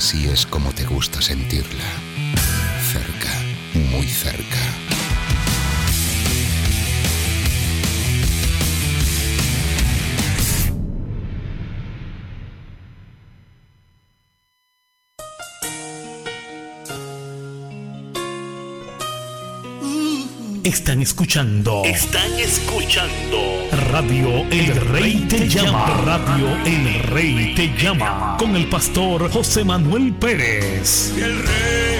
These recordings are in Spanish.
Así es como te gusta sentirla. Cerca, muy cerca. Están escuchando. Están escuchando. Radio El Rey te llama. Radio El Rey te llama. Con el pastor José Manuel Pérez. El rey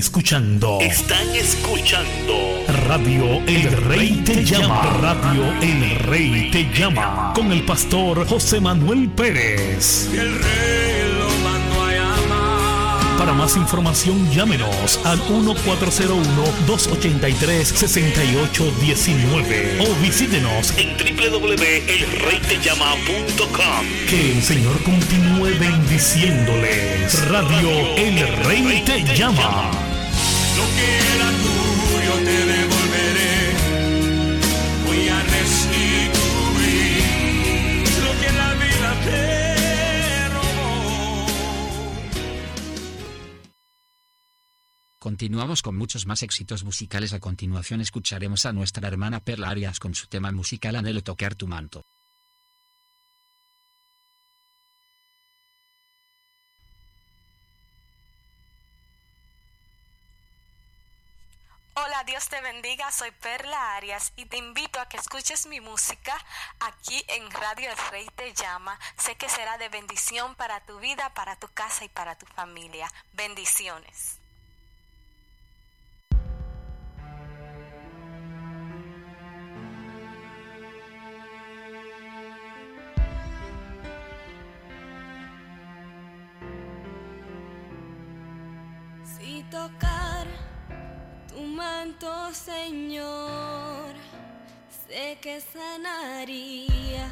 Escuchando. Están escuchando. Radio El Rey te llama. Radio El Rey te llama. Con el pastor José Manuel Pérez. El rey lo mandó a llamar. Para más información llámenos al 1401-283-6819 o visítenos En www.elreytellama.com. Que el Señor continúe bendiciéndoles. Radio El Rey te llama. Continuamos con muchos más éxitos musicales. A continuación escucharemos a nuestra hermana Perla Arias con su tema musical Anhelo tocar tu manto. Hola, Dios te bendiga, soy Perla Arias y te invito a que escuches mi música aquí en Radio El Rey Te Llama. Sé que será de bendición para tu vida, para tu casa y para tu familia. Bendiciones. Si tocar tu manto, Señor, sé que sanaría,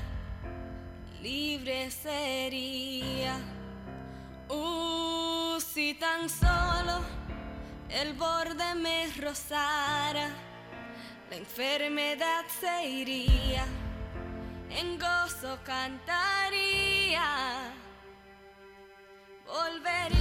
libre sería. Uh, si tan solo el borde me rozara, la enfermedad se iría, en gozo cantaría. Volvería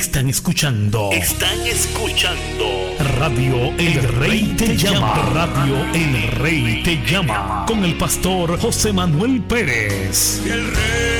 Están escuchando Están escuchando Radio El Rey Te Llama. Radio El Rey Te Llama. Con el pastor José Manuel Pérez. Y el rey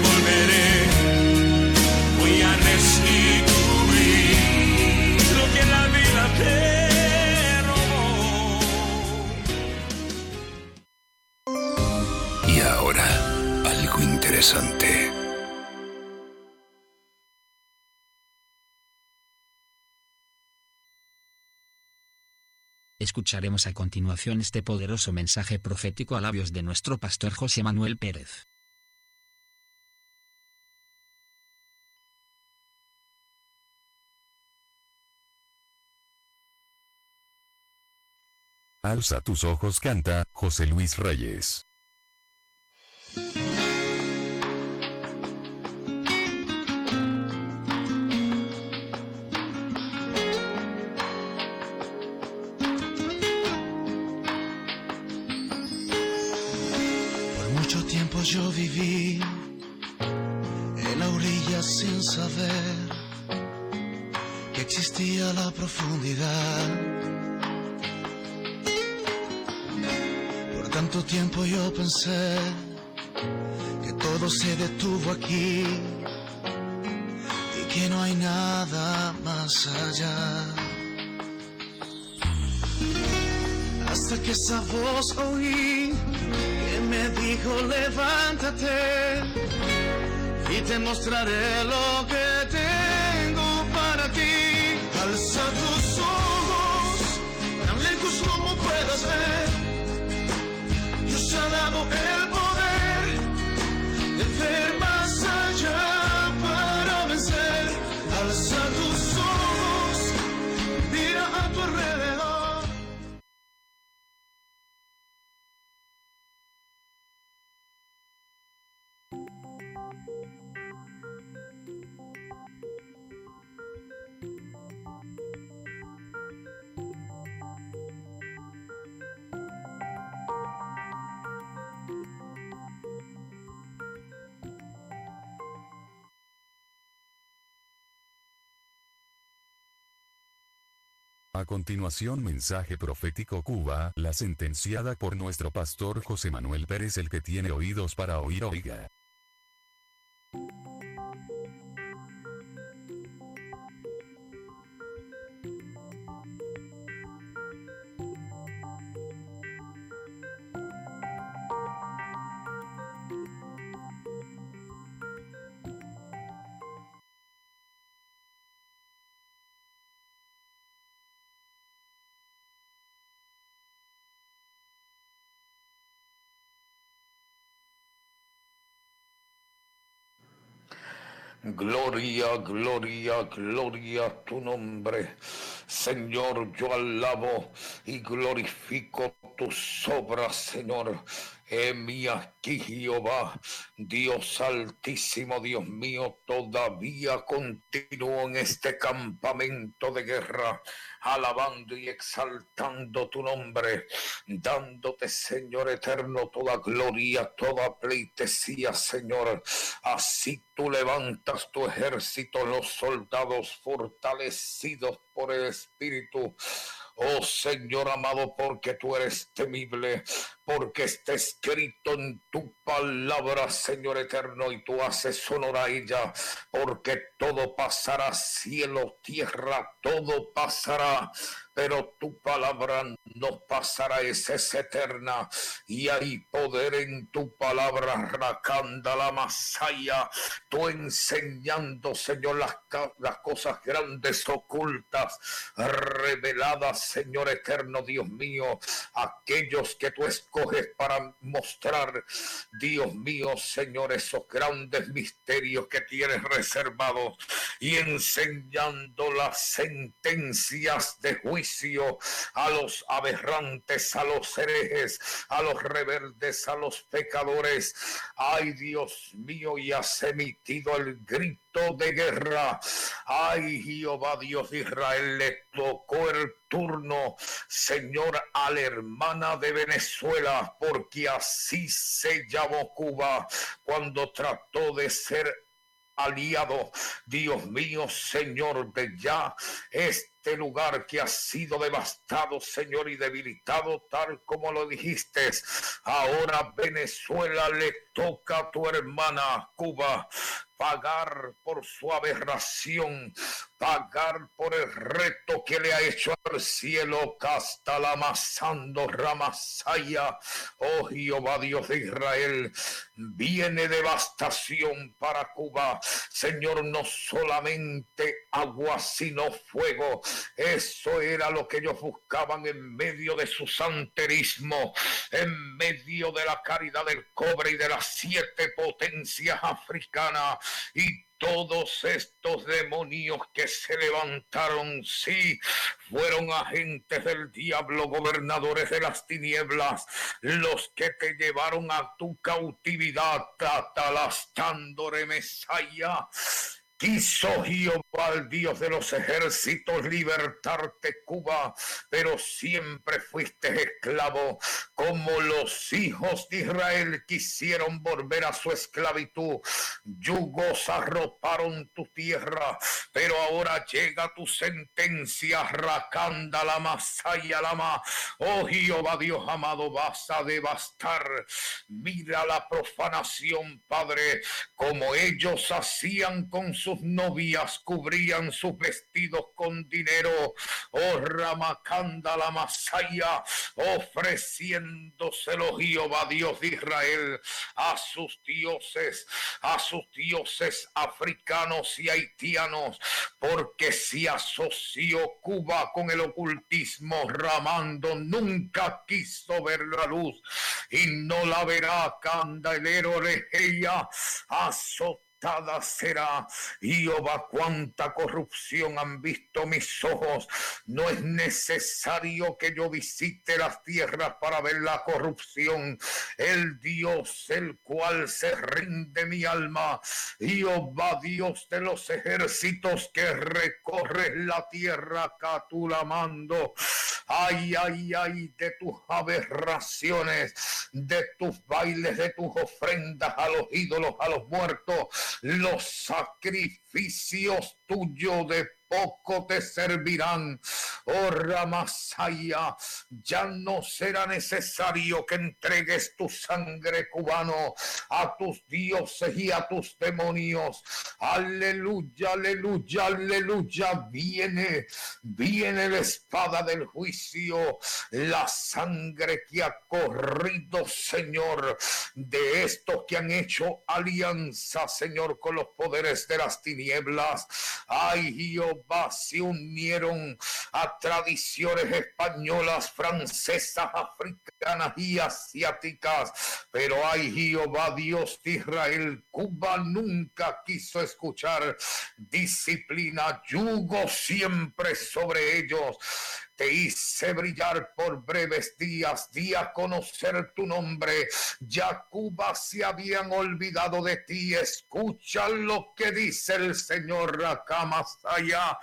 Interesante. Escucharemos a continuación este poderoso mensaje profético a labios de nuestro pastor José Manuel Pérez. Alza tus ojos, canta José Luis Reyes. Yo viví en la orilla sin saber que existía la profundidad. Por tanto tiempo yo pensé que todo se detuvo aquí y que no hay nada más allá. Hasta que esa voz oí me dijo levántate y te mostraré lo que tengo para ti. Alza tus ojos, tan lejos como puedas ver. Dios ha dado el poder de ver continuación mensaje profético Cuba, la sentenciada por nuestro pastor José Manuel Pérez el que tiene oídos para oír oiga. Gloria, gloria, gloria a tu nombre. Señor, yo alabo y glorifico tus obras, Señor. Heme aquí, Jehová, Dios altísimo, Dios mío, todavía continúo en este campamento de guerra alabando y exaltando tu nombre, dándote, Señor eterno, toda gloria, toda pleitesía, Señor. Así tú levantas tu ejército, los soldados fortalecidos por el Espíritu. Oh Señor amado, porque tú eres temible, porque está escrito en tu palabra, Señor eterno, y tú haces honor a ella, porque todo pasará, cielo, tierra, todo pasará, pero tu palabra no pasará, esa es eterna, y hay poder en tu palabra, Racanda la Masaya, tú enseñando, Señor, las, las cosas grandes ocultas, reveladas, Señor eterno, Dios mío, aquellos que tú para mostrar, Dios mío, Señor, esos grandes misterios que tienes reservados y enseñando las sentencias de juicio a los aberrantes, a los herejes, a los rebeldes, a los pecadores. Ay Dios mío, y has emitido el grito de guerra. Ay Jehová Dios de Israel, le tocó el turno, Señor, a la hermana de Venezuela, porque así se llamó Cuba cuando trató de ser aliado, Dios mío, Señor, de ya este lugar que ha sido devastado, Señor, y debilitado, tal como lo dijiste. Ahora Venezuela le toca a tu hermana Cuba pagar por su aberración, pagar por el reto que le ha hecho al cielo, casta la masando ramasaya, oh Jehová Dios de Israel, viene devastación para Cuba, Señor, no solamente agua, sino fuego, eso era lo que ellos buscaban en medio de su santerismo, en medio de la caridad del cobre y de las siete potencias africanas, y todos estos demonios que se levantaron, sí, fueron agentes del diablo, gobernadores de las tinieblas, los que te llevaron a tu cautividad, tatalastandore Mesaya Quiso Jehová, el Dios de los ejércitos, libertarte, Cuba, pero siempre fuiste esclavo, como los hijos de Israel quisieron volver a su esclavitud. Yugos arroparon tu tierra, pero ahora llega tu sentencia, racanda la masaya lama. Oh Jehová Dios amado, vas a devastar. Mira la profanación, Padre, como ellos hacían con su novias cubrían sus vestidos con dinero, oh Ramacanda la Masaya, ofreciéndoselo Jehová Dios de Israel a sus dioses, a sus dioses africanos y haitianos, porque si asoció Cuba con el ocultismo, Ramando nunca quiso ver la luz y no la verá Candelero ella azotó será. Jehová, cuánta corrupción han visto mis ojos. No es necesario que yo visite las tierras para ver la corrupción. El Dios, el cual se rinde mi alma. Jehová, Dios de los ejércitos que recorre la tierra catulamando. Ay, ay, ay, de tus aberraciones, de tus bailes, de tus ofrendas a los ídolos, a los muertos los sacrificios tuyos de poco te servirán. Oh Ramasaya, ya no será necesario que entregues tu sangre cubano a tus dioses y a tus demonios. Aleluya, aleluya, aleluya. Viene, viene la espada del juicio, la sangre que ha corrido, Señor, de estos que han hecho alianza, Señor, con los poderes de las tinieblas. Ay, Jehová, se unieron a tradiciones españolas, francesas, africanas y asiáticas. Pero ay, Jehová, Dios de Israel, Cuba nunca quiso escuchar disciplina, yugo siempre sobre ellos te hice brillar por breves días, di a conocer tu nombre. Ya Cuba se habían olvidado de ti. Escucha lo que dice el Señor acá más allá.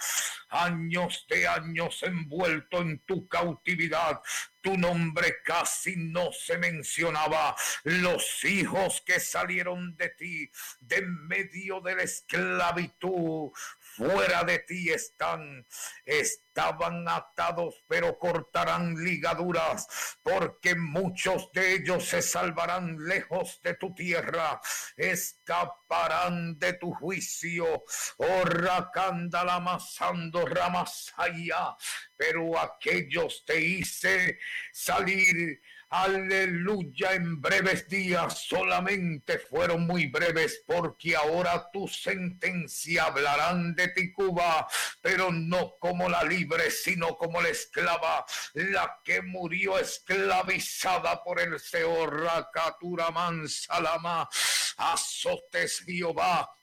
Años de años envuelto en tu cautividad, tu nombre casi no se mencionaba. Los hijos que salieron de ti, de medio de la esclavitud, fuera de ti están, estaban atados, pero cortarán ligaduras, porque muchos de ellos se salvarán lejos de tu tierra, escaparán de tu juicio, oh racanda masando ramasaya, pero aquellos te hice salir Aleluya, en breves días solamente fueron muy breves porque ahora tu sentencia hablarán de ti Cuba, pero no como la libre, sino como la esclava, la que murió esclavizada por el Seor, Rakatura Mansalama, azotes Jehová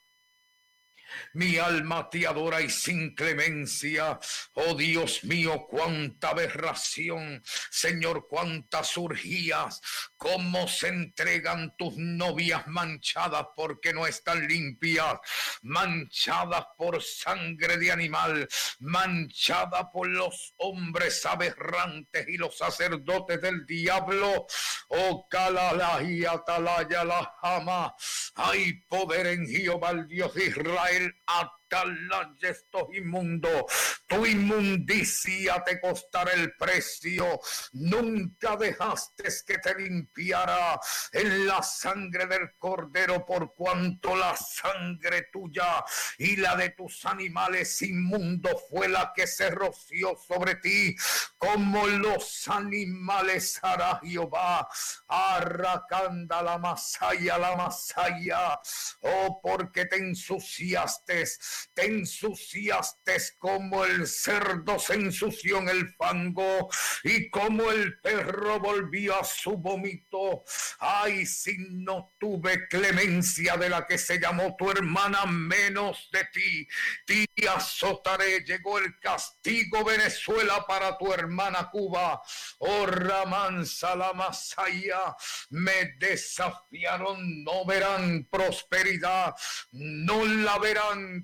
mi alma te adora y sin clemencia. Oh Dios mío, cuánta aberración. Señor, cuántas urgías. Cómo se entregan tus novias manchadas porque no están limpias. Manchadas por sangre de animal. Manchadas por los hombres aberrantes y los sacerdotes del diablo. Oh Calala y Atalaya la Jama. Hay poder en Jehová, Dios de Israel out Atalaya esto inmundo, tu inmundicia te costará el precio. Nunca dejaste que te limpiara en la sangre del cordero, por cuanto la sangre tuya y la de tus animales inmundos fue la que se roció sobre ti, como los animales hará Jehová. Arracanda la masaya, la masaya, oh, porque te ensuciaste te ensuciaste como el cerdo se ensució en el fango y como el perro volvió a su vómito. Ay, si no tuve clemencia de la que se llamó tu hermana menos de ti, te azotaré. Llegó el castigo Venezuela para tu hermana Cuba. Oh, Ramansa la Masaya, me desafiaron, no verán prosperidad, no la verán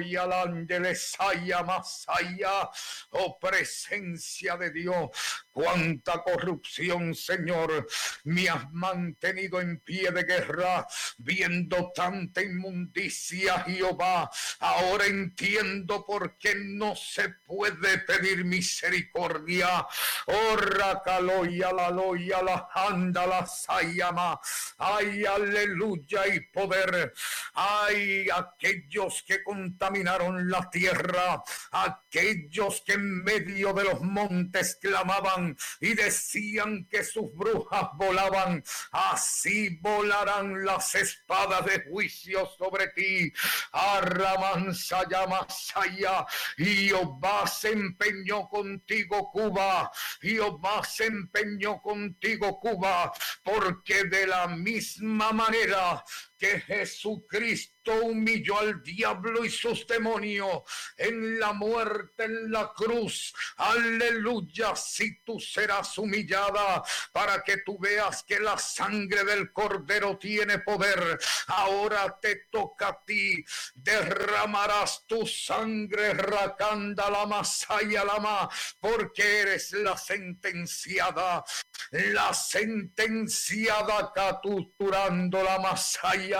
y al ángeles haya más allá, oh presencia de Dios, cuánta corrupción, Señor, me has mantenido en pie de guerra, viendo tanta inmundicia, Jehová. Ahora entiendo por qué no se puede pedir misericordia. Oh, racaloya, la loya, la anda, la sayama. Ay, aleluya y poder. Ay, aquellos que contaminaron la tierra, aquellos que en medio de los montes clamaban y decían que sus brujas volaban, así volarán las espadas de juicio sobre ti. Arramansa llamasaya, y Jehová se empeñó contigo, Cuba, Jehová se empeñó contigo, Cuba, porque de la misma manera que Jesucristo humilló al diablo y sus demonios en la muerte, en la cruz. Aleluya, si tú serás humillada para que tú veas que la sangre del cordero tiene poder. Ahora te toca a ti. Derramarás tu sangre, racanda la masaya lama, porque eres la sentenciada, la sentenciada capturando la masaya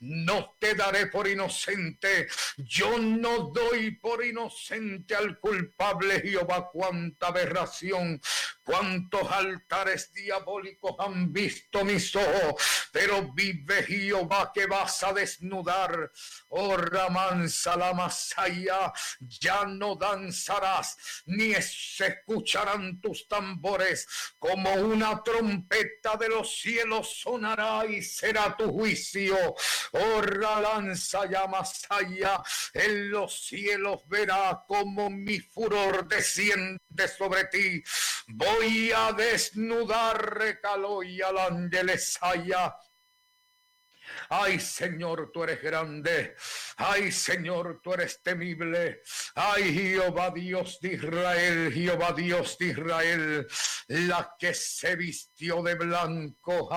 No te daré por inocente. Yo no doy por inocente al culpable Jehová. Cuánta aberración, cuántos altares diabólicos han visto mis ojos. Pero vive Jehová que vas a desnudar. Oh Ramansa la Masaya, ya no danzarás, ni se escucharán tus tambores como una trompeta de los cielos sonará y será tu juicio. Oh, lanza ya más allá, en los cielos verá como mi furor desciende sobre ti. A desnudar recalo y al Ay, Señor, tú eres grande. Ay, Señor, tú eres temible. Ay, Jehová Dios de Israel, Jehová Dios de Israel, la que se vistió de blanco,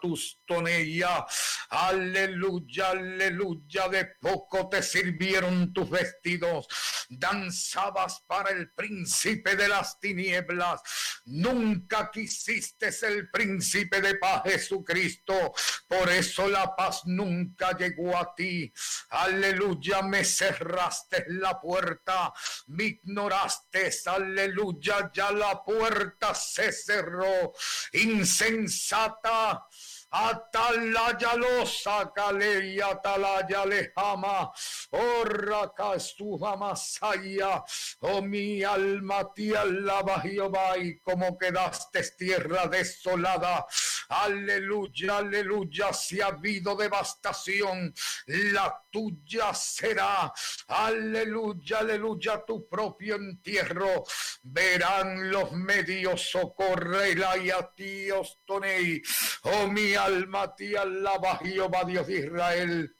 tus tonella. Aleluya, aleluya, de poco te sirvieron tus vestidos. Danzabas para el príncipe de las tinieblas. Nunca quisiste el príncipe de paz, Jesucristo. Por eso la nunca llegó a ti. Aleluya, me cerraste la puerta, me ignoraste. Aleluya, ya la puerta se cerró. Insensata Atalaya lo sacale y atalaya le jama. Orra castuja masaya. Oh mi alma te alaba Jehová y como quedaste tierra desolada. Aleluya, aleluya. Si ha habido devastación, la tuya será. Aleluya, aleluya. Tu propio entierro. Verán los medios socorrela y a ti os tonei. Oh mi alma te alaba Jehová Dios de Israel.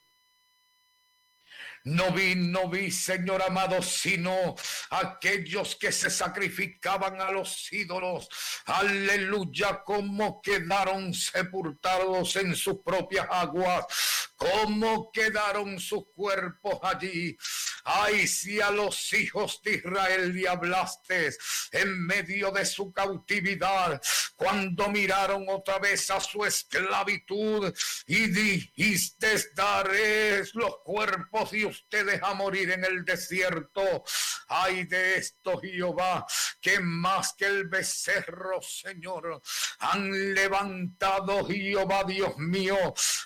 No vi, no vi, Señor amado, sino aquellos que se sacrificaban a los ídolos. Aleluya, como quedaron sepultados en sus propias aguas cómo quedaron sus cuerpos allí. Ay, si a los hijos de Israel le hablaste en medio de su cautividad, cuando miraron otra vez a su esclavitud y dijiste, daré los cuerpos de ustedes a morir en el desierto. Ay de esto, Jehová, que más que el becerro, Señor, han levantado, Jehová, Dios mío,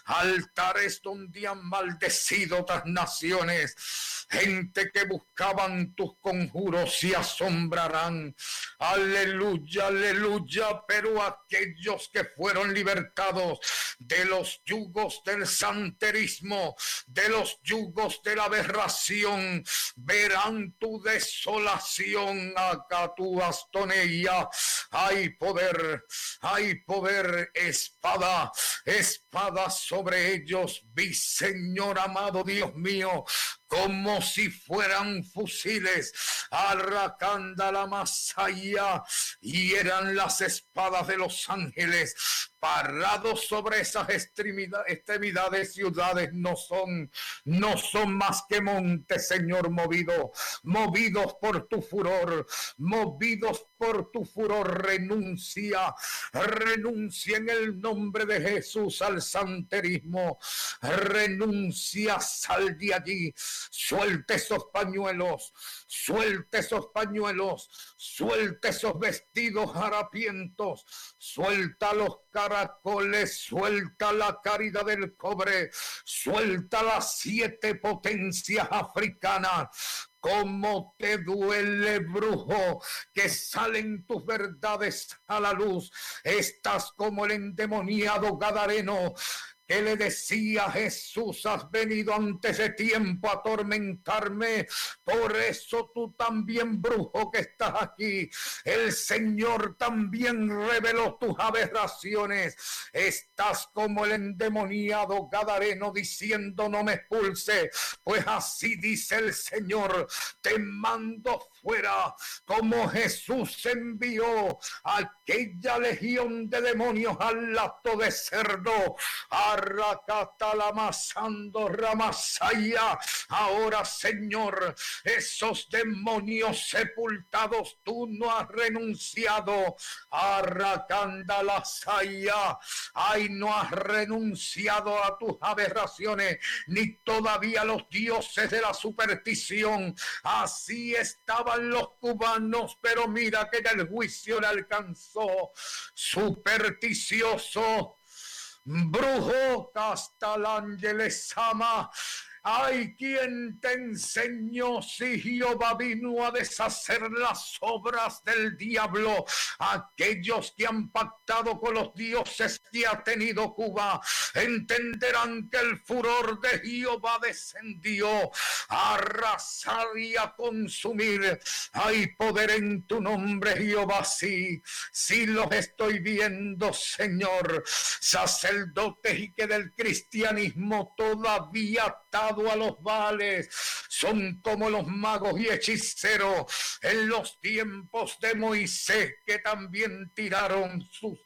altares donde han maldecido otras naciones. Gente que buscaban tus conjuros se asombrarán. Aleluya, aleluya. Pero aquellos que fueron libertados de los yugos del santerismo, de los yugos de la aberración, verán tu desolación acá tu astonella. Hay poder, hay poder, espada, espada sobre ellos vi, Señor amado Dios mío, como si fueran fusiles, arracanda la masaya, y eran las espadas de los ángeles, parados sobre esas extremidades, ciudades no son, no son más que montes, Señor, movido, movidos por tu furor, movidos por tu furor, renuncia, renuncia en el nombre de Jesús al santerismo, renuncia, sal de allí, suelte esos pañuelos, suelte esos pañuelos, suelte esos vestidos harapientos, suelta los caracoles, suelta la caridad del cobre, suelta las siete potencias africanas, cómo te duele, brujo, que salen tus verdades a la luz. Estás como el endemoniado Gadareno que le decía Jesús, has venido antes de tiempo a atormentarme, por eso tú también, brujo que estás aquí, el Señor también reveló tus aberraciones, estás como el endemoniado Gadareno diciendo no me expulse, pues así dice el Señor, te mando fuera, como Jesús envió aquella legión de demonios al lato de cerdo, a Arracatalamasando Ramasaya. Ahora, Señor, esos demonios sepultados, tú no has renunciado. Arracandalasaya. Ay, no has renunciado a tus aberraciones, ni todavía los dioses de la superstición. Así estaban los cubanos, pero mira que el juicio le alcanzó. Supersticioso brujo Ángeles ama Ay, quien te enseñó si Jehová vino a deshacer las obras del diablo? Aquellos que han pactado con los dioses que ha tenido Cuba entenderán que el furor de Jehová descendió a arrasar y a consumir. Hay poder en tu nombre, Jehová, sí, sí los estoy viendo, Señor. Sacerdotes y que del cristianismo todavía a los vales. Son como los magos y hechiceros en los tiempos de Moisés que también tiraron sus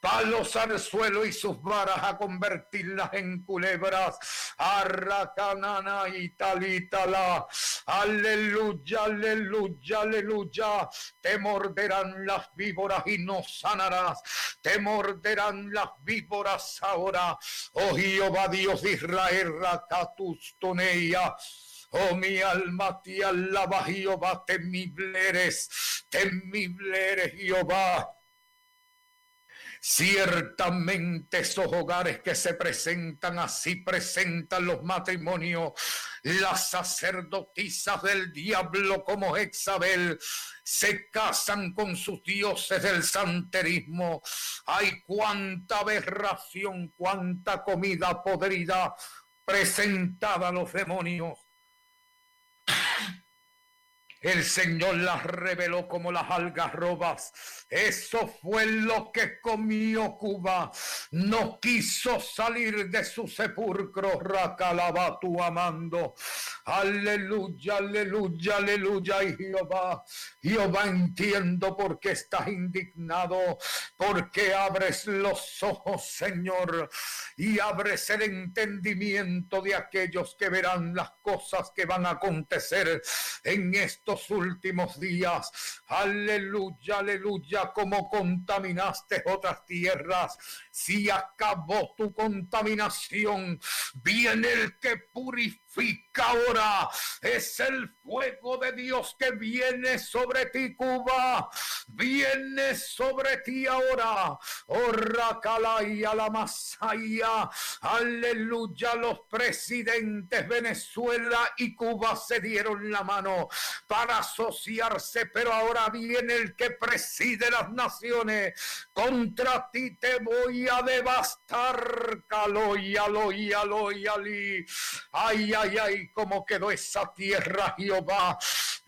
palos al suelo y sus varas a convertirlas en culebras. Arracanana y talitala. Aleluya, aleluya, aleluya. Te morderán las víboras y no sanarás. Te morderán las víboras ahora. Oh Jehová Dios de Israel, racatus toneia. Oh, mi alma te alaba, Jehová, temible eres, temible eres, Jehová. Ciertamente esos hogares que se presentan así presentan los matrimonios, las sacerdotisas del diablo como Exabel se casan con sus dioses del santerismo. Hay cuánta aberración, cuánta comida podrida presentada a los demonios. El Señor las reveló como las algarrobas. Eso fue lo que comió Cuba. No quiso salir de su sepulcro. Racalaba tu amando. Aleluya, aleluya, aleluya. Y Jehová, Jehová, entiendo por qué estás indignado. Porque abres los ojos, Señor. Y abres el entendimiento de aquellos que verán las cosas que van a acontecer en esto últimos días. Aleluya, aleluya, como contaminaste otras tierras. Si acabó tu contaminación, viene el que purifica ahora. Es el fuego de Dios que viene sobre ti, Cuba. Viene sobre ti ahora. Oh, a la Masaya. Aleluya, los presidentes Venezuela y Cuba se dieron la mano para asociarse, pero ahora viene el que preside las naciones. Contra ti te voy a devastar, caloy, aloy, aloy, ali. Ay, ay, ay, cómo quedó esa tierra, Jehová.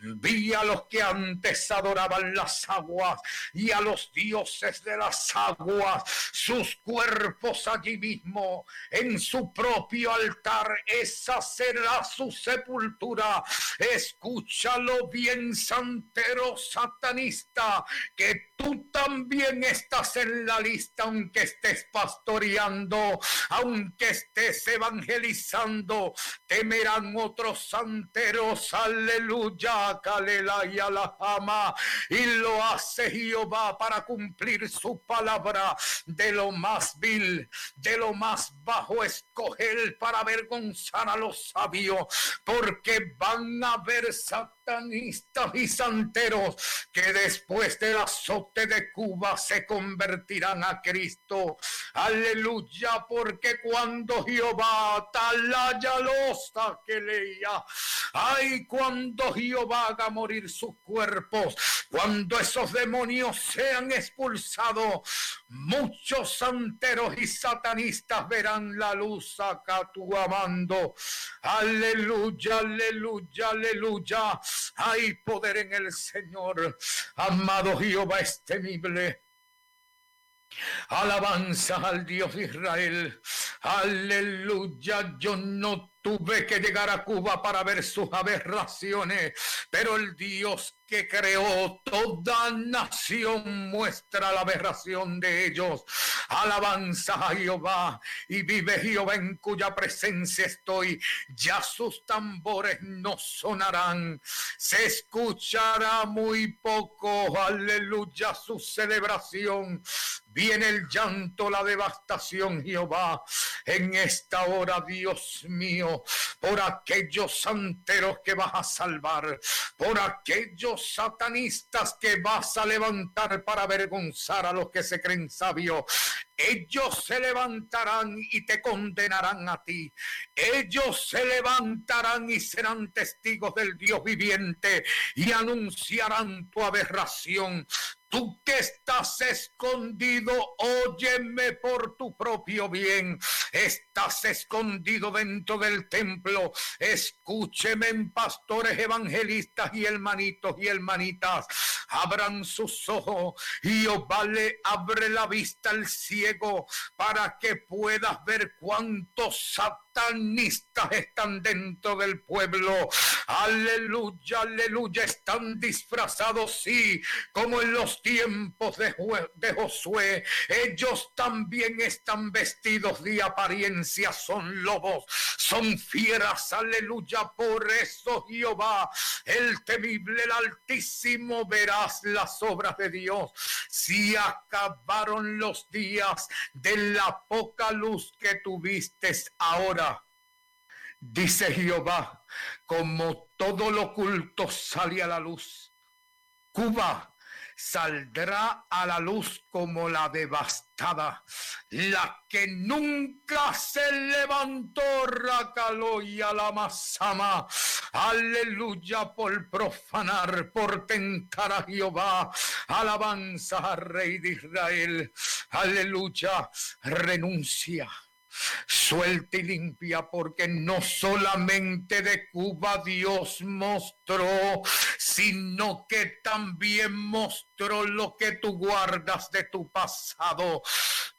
Vi a los que antes adoraban las aguas y a los dioses de las aguas, sus cuerpos allí mismo, en su propio altar. Esa será su sepultura. Escúchalo bien, santero satanista, que tú también estás en la lista, aunque estés pastoreando, aunque estés evangelizando. Temerán otros santeros, aleluya y lo hace Jehová para cumplir su palabra. De lo más vil, de lo más bajo escoger para avergonzar a los sabios, porque van a ver satanistas y santeros que después del azote de Cuba se convertirán a Cristo. Aleluya, porque cuando Jehová talaya los que leía, ay, cuando Jehová haga morir sus cuerpos, cuando esos demonios sean expulsados, muchos santeros y satanistas verán la luz acá tu amando. Aleluya, aleluya, aleluya. Hay poder en el Señor. Amado Jehová es temible. Alabanza al Dios de Israel. Aleluya, yo no tuve que llegar a Cuba para ver sus aberraciones, pero el Dios que creó toda nación muestra la aberración de ellos. Alabanza a Jehová y vive Jehová en cuya presencia estoy. Ya sus tambores no sonarán, se escuchará muy poco. Aleluya su celebración. Viene el llanto, la devastación, Jehová, en esta hora, Dios mío, por aquellos santeros que vas a salvar, por aquellos satanistas que vas a levantar para avergonzar a los que se creen sabios. Ellos se levantarán y te condenarán a ti. Ellos se levantarán y serán testigos del Dios viviente y anunciarán tu aberración. Tú que estás escondido, óyeme por tu propio bien. Estás escondido dentro del templo. Escúcheme pastores, evangelistas y hermanitos y hermanitas. Abran sus ojos y os vale, abre la vista al ciego para que puedas ver cuántos satanistas están dentro del pueblo. Aleluya, aleluya, están disfrazados, sí, como en los tiempos de, de Josué. Ellos también están vestidos de apariencia, son lobos, son fieras, aleluya. Por eso Jehová, el temible, el altísimo, verás las obras de Dios. Si acabaron los días de la poca luz que tuviste ahora, dice Jehová, como todo lo oculto sale a la luz. Cuba saldrá a la luz como la devastada, la que nunca se levantó, Racalo y Alamasama. Aleluya por profanar, por tentar a Jehová. Alabanza al Rey de Israel. Aleluya, renuncia suelta y limpia, porque no solamente de Cuba Dios mostró, sino que también mostró lo que tú guardas de tu pasado.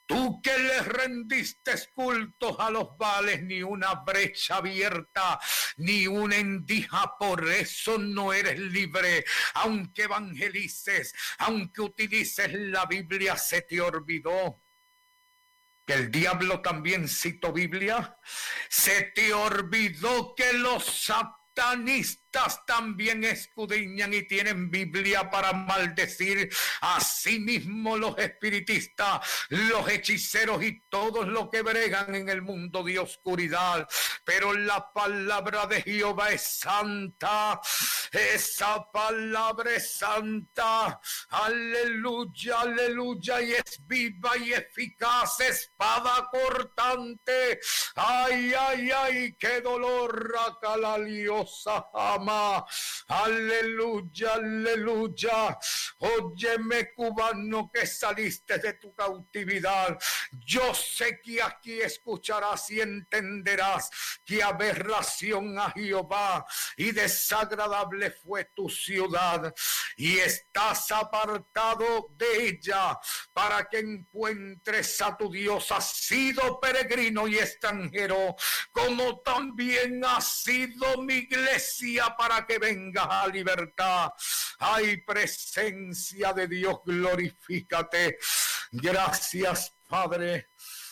Tú que le rendiste cultos a los vales, ni una brecha abierta, ni una endija, por eso no eres libre. Aunque evangelices, aunque utilices la Biblia, se te olvidó el diablo también citó Biblia, se te olvidó que los satanistas también escudriñan y tienen Biblia para maldecir. Asimismo los espiritistas, los hechiceros y todos los que bregan en el mundo de oscuridad. Pero la palabra de Jehová es santa. Esa palabra es santa. Aleluya, aleluya. Y es viva y eficaz. Espada cortante. Ay, ay, ay, qué dolor, racalaliosa. Aleluya, aleluya. Óyeme, cubano, que saliste de tu cautividad. Yo sé que aquí escucharás y entenderás que aberración a Jehová y desagradable fue tu ciudad. Y estás apartado de ella para que encuentres a tu Dios. Has sido peregrino y extranjero, como también ha sido mi iglesia para que venga a libertad. Hay presencia de Dios, glorifícate. Gracias, Padre.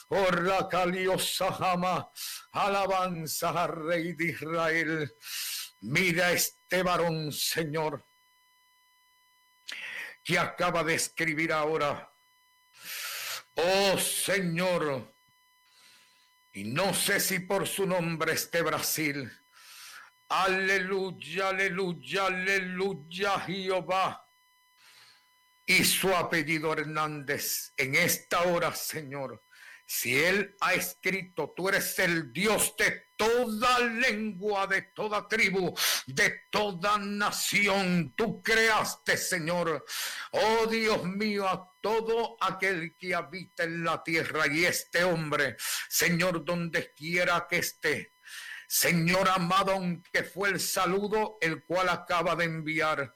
Oh, caliosa jama, alabanza al Rey de Israel. Mira este varón, Señor, que acaba de escribir ahora. Oh Señor, y no sé si por su nombre este Brasil Aleluya, aleluya, aleluya, Jehová. Y su apellido Hernández en esta hora, Señor. Si Él ha escrito, tú eres el Dios de toda lengua, de toda tribu, de toda nación. Tú creaste, Señor. Oh Dios mío, a todo aquel que habita en la tierra y este hombre, Señor, donde quiera que esté. Señor amado, aunque fue el saludo el cual acaba de enviar,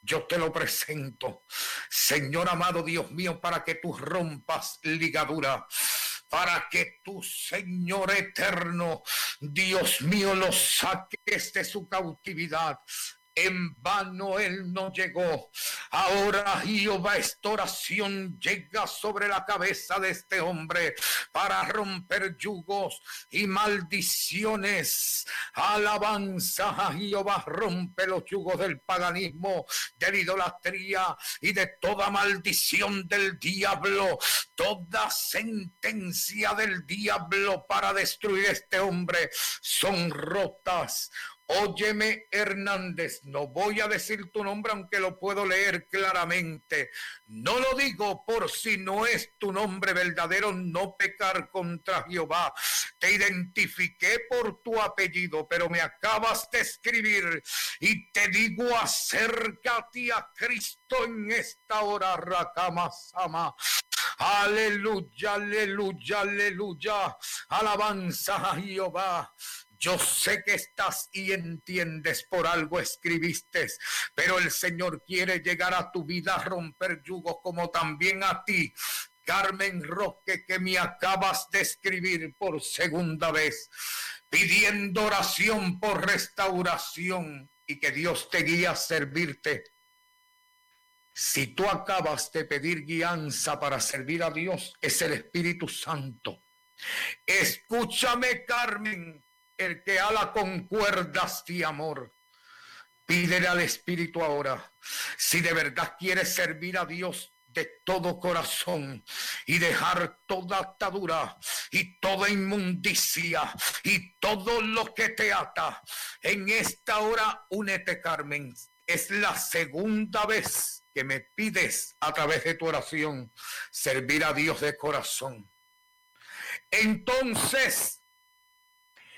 yo te lo presento. Señor amado Dios mío, para que tú rompas ligadura para que tu Señor eterno, Dios mío, los saques de su cautividad en vano él no llegó. Ahora Jehová, esta oración llega sobre la cabeza de este hombre para romper yugos y maldiciones. Alabanza a Jehová, rompe los yugos del paganismo, de la idolatría y de toda maldición del diablo. Toda sentencia del diablo para destruir este hombre son rotas Óyeme, Hernández, no voy a decir tu nombre aunque lo puedo leer claramente. No lo digo por si no es tu nombre verdadero, no pecar contra Jehová. Te identifiqué por tu apellido, pero me acabas de escribir y te digo acércate a Cristo en esta hora, Rakama Sama. Aleluya, aleluya, aleluya. Alabanza a Jehová. Yo sé que estás y entiendes por algo escribiste, pero el Señor quiere llegar a tu vida a romper yugos como también a ti. Carmen Roque, que me acabas de escribir por segunda vez, pidiendo oración por restauración y que Dios te guíe a servirte. Si tú acabas de pedir guianza para servir a Dios, es el Espíritu Santo. Escúchame, Carmen, el que ala con cuerdas de amor. Pídele al Espíritu ahora, si de verdad quieres servir a Dios de todo corazón y dejar toda atadura y toda inmundicia y todo lo que te ata. En esta hora, únete, Carmen. Es la segunda vez que me pides a través de tu oración servir a Dios de corazón. Entonces,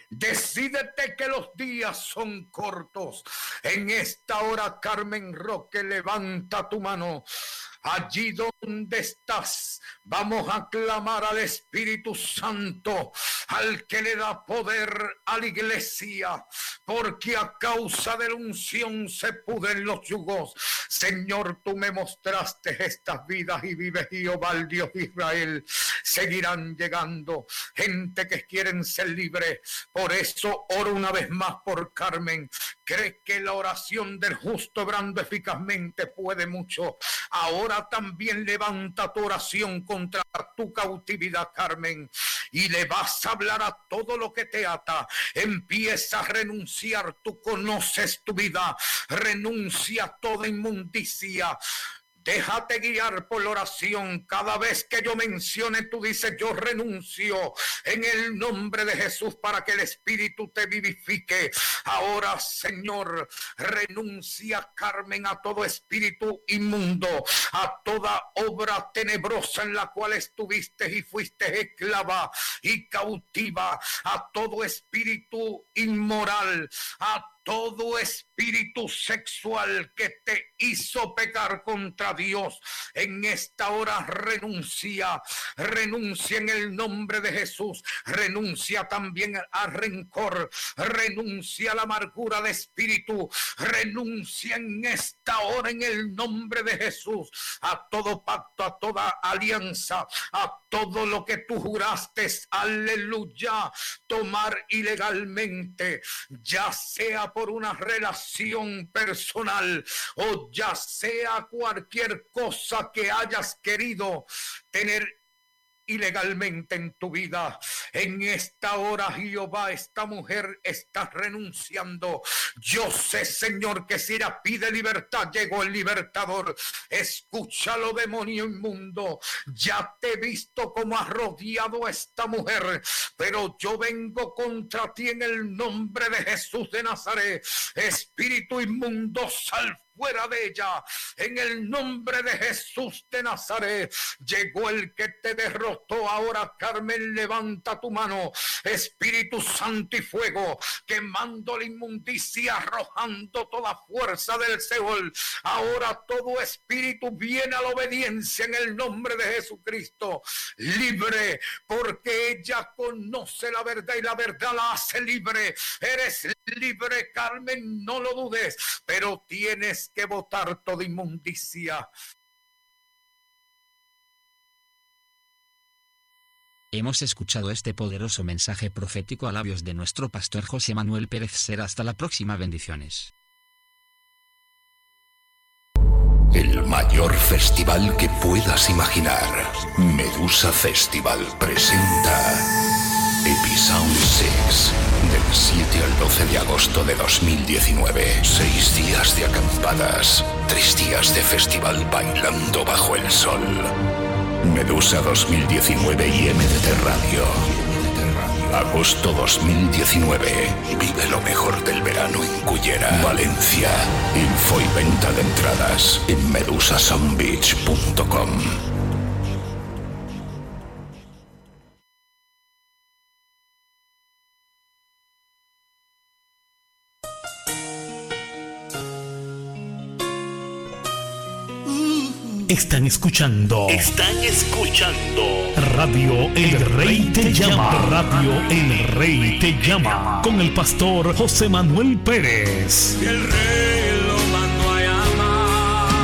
Decídete que los días son cortos. En esta hora, Carmen Roque, levanta tu mano allí donde estás. Vamos a clamar al Espíritu Santo, al que le da poder a la iglesia, porque a causa de la unción se puden los yugos. Señor, tú me mostraste estas vidas y vive Jehová, el Dios de Israel. Seguirán llegando gente que quieren ser libres. Por eso oro una vez más por Carmen. Cree que la oración del justo obrando eficazmente puede mucho. Ahora también levanta tu oración contra tu cautividad, Carmen, y le vas a hablar a todo lo que te ata. Empieza a renunciar, tú conoces tu vida, renuncia a toda inmundicia. Déjate guiar por la oración. Cada vez que yo mencione, tú dices, yo renuncio en el nombre de Jesús para que el Espíritu te vivifique. Ahora, Señor, renuncia, Carmen, a todo espíritu inmundo, a toda obra tenebrosa en la cual estuviste y fuiste esclava y cautiva, a todo espíritu inmoral, a todo espíritu sexual que te hizo pecar contra Dios, en esta hora renuncia, renuncia en el nombre de Jesús, renuncia también al rencor, renuncia a la amargura de espíritu, renuncia en esta hora en el nombre de Jesús a todo pacto, a toda alianza, a todo lo que tú juraste, aleluya, tomar ilegalmente, ya sea por una relación personal o ya sea cualquier cosa que hayas querido tener ilegalmente en tu vida. En esta hora, Jehová, esta mujer está renunciando. Yo sé, Señor, que si ella pide libertad, llegó el libertador. Escúchalo, demonio inmundo. Ya te he visto como ha rodeado a esta mujer, pero yo vengo contra ti en el nombre de Jesús de Nazaret. Espíritu inmundo, sal fuera de ella. En el nombre de Jesús de Nazaret, llegó el que te derrotó. Ahora, Carmen, levanta tu mano. Espíritu Santo y fuego, quemando la inmundicia, arrojando toda fuerza del Seol. Ahora todo espíritu viene a la obediencia en el nombre de Jesucristo. Libre, porque ella conoce la verdad y la verdad la hace libre. Eres libre, Carmen, no lo dudes, pero tienes que votar toda inmundicia. Hemos escuchado este poderoso mensaje profético a labios de nuestro pastor José Manuel Pérez Será. Hasta la próxima bendiciones. El mayor festival que puedas imaginar. Medusa Festival presenta Episound 6 del 7 al 12 de agosto de 2019. Seis días de acampadas, tres días de festival bailando bajo el sol. Medusa 2019 y MDT Radio. Agosto 2019. Vive lo mejor del verano en Cullera, Valencia. Info y venta de entradas en medusasoundbeach.com. Están escuchando. Están escuchando. Radio El Rey te llama. Radio El Rey te llama. Con el pastor José Manuel Pérez. El rey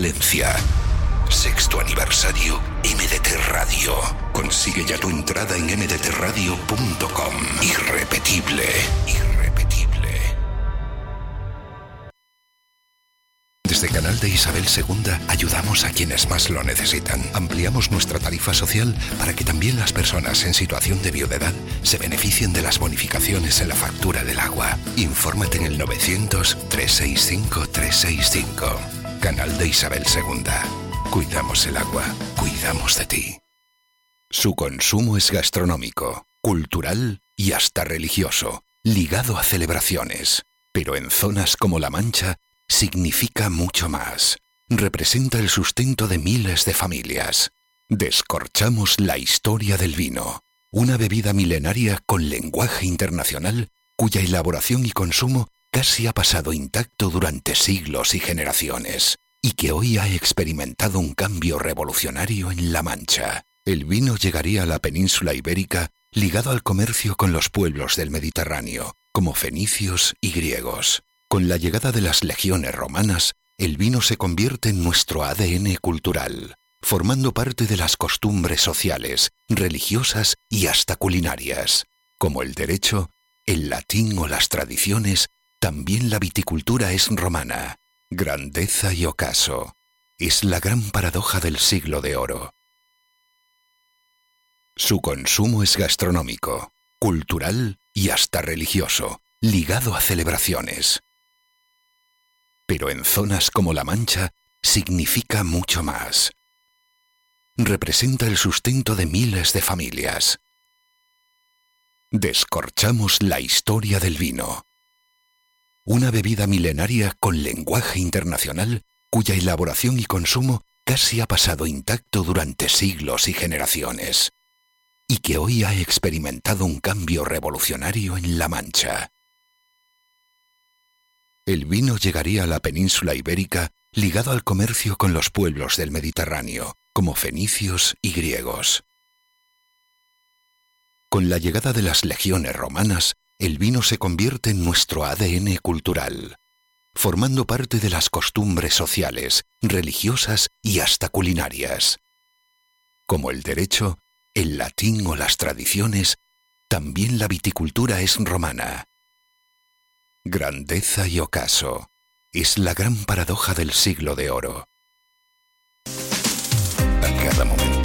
Valencia. Sexto aniversario MDT Radio. Consigue ya tu entrada en mdtradio.com. Irrepetible. Irrepetible. Desde Canal de Isabel II ayudamos a quienes más lo necesitan. Ampliamos nuestra tarifa social para que también las personas en situación de viudedad se beneficien de las bonificaciones en la factura del agua. Infórmate en el 900-365-365. Canal de Isabel II. Cuidamos el agua, cuidamos de ti. Su consumo es gastronómico, cultural y hasta religioso, ligado a celebraciones. Pero en zonas como La Mancha significa mucho más. Representa el sustento de miles de familias. Descorchamos la historia del vino, una bebida milenaria con lenguaje internacional cuya elaboración y consumo casi ha pasado intacto durante siglos y generaciones, y que hoy ha experimentado un cambio revolucionario en La Mancha. El vino llegaría a la península ibérica ligado al comercio con los pueblos del Mediterráneo, como fenicios y griegos. Con la llegada de las legiones romanas, el vino se convierte en nuestro ADN cultural, formando parte de las costumbres sociales, religiosas y hasta culinarias. Como el derecho, el latín o las tradiciones, también la viticultura es romana. Grandeza y ocaso. Es la gran paradoja del siglo de oro. Su consumo es gastronómico, cultural y hasta religioso, ligado a celebraciones. Pero en zonas como La Mancha significa mucho más. Representa el sustento de miles de familias. Descorchamos la historia del vino. Una bebida milenaria con lenguaje internacional cuya elaboración y consumo casi ha pasado intacto durante siglos y generaciones, y que hoy ha experimentado un cambio revolucionario en La Mancha. El vino llegaría a la península ibérica ligado al comercio con los pueblos del Mediterráneo, como fenicios y griegos. Con la llegada de las legiones romanas, el vino se convierte en nuestro ADN cultural, formando parte de las costumbres sociales, religiosas y hasta culinarias. Como el derecho, el latín o las tradiciones, también la viticultura es romana. Grandeza y ocaso. Es la gran paradoja del siglo de oro. A cada momento,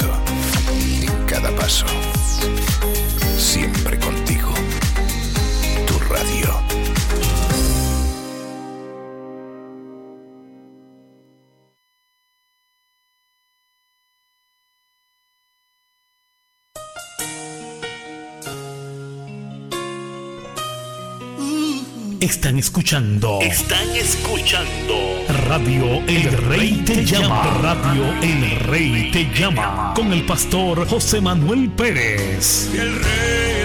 paso. Siempre contigo. Están escuchando. Están escuchando. Radio El Rey te llama. Radio El Rey te llama. Con el pastor José Manuel Pérez. El rey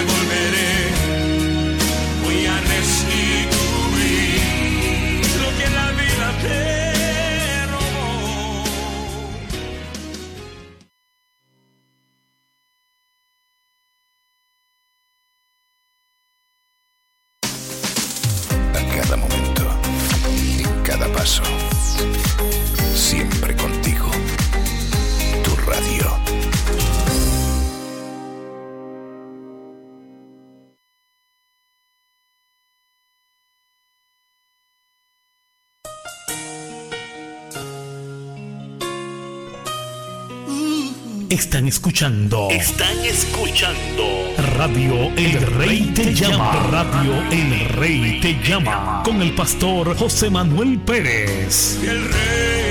Están escuchando. Están escuchando. Radio El Rey te llama. Radio El Rey te llama. Con el pastor José Manuel Pérez. El rey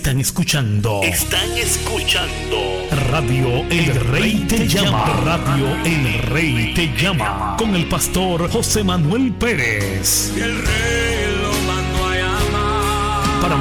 Están escuchando. Están escuchando. Radio El Rey te llama. Radio El Rey te llama. Con el pastor José Manuel Pérez. El rey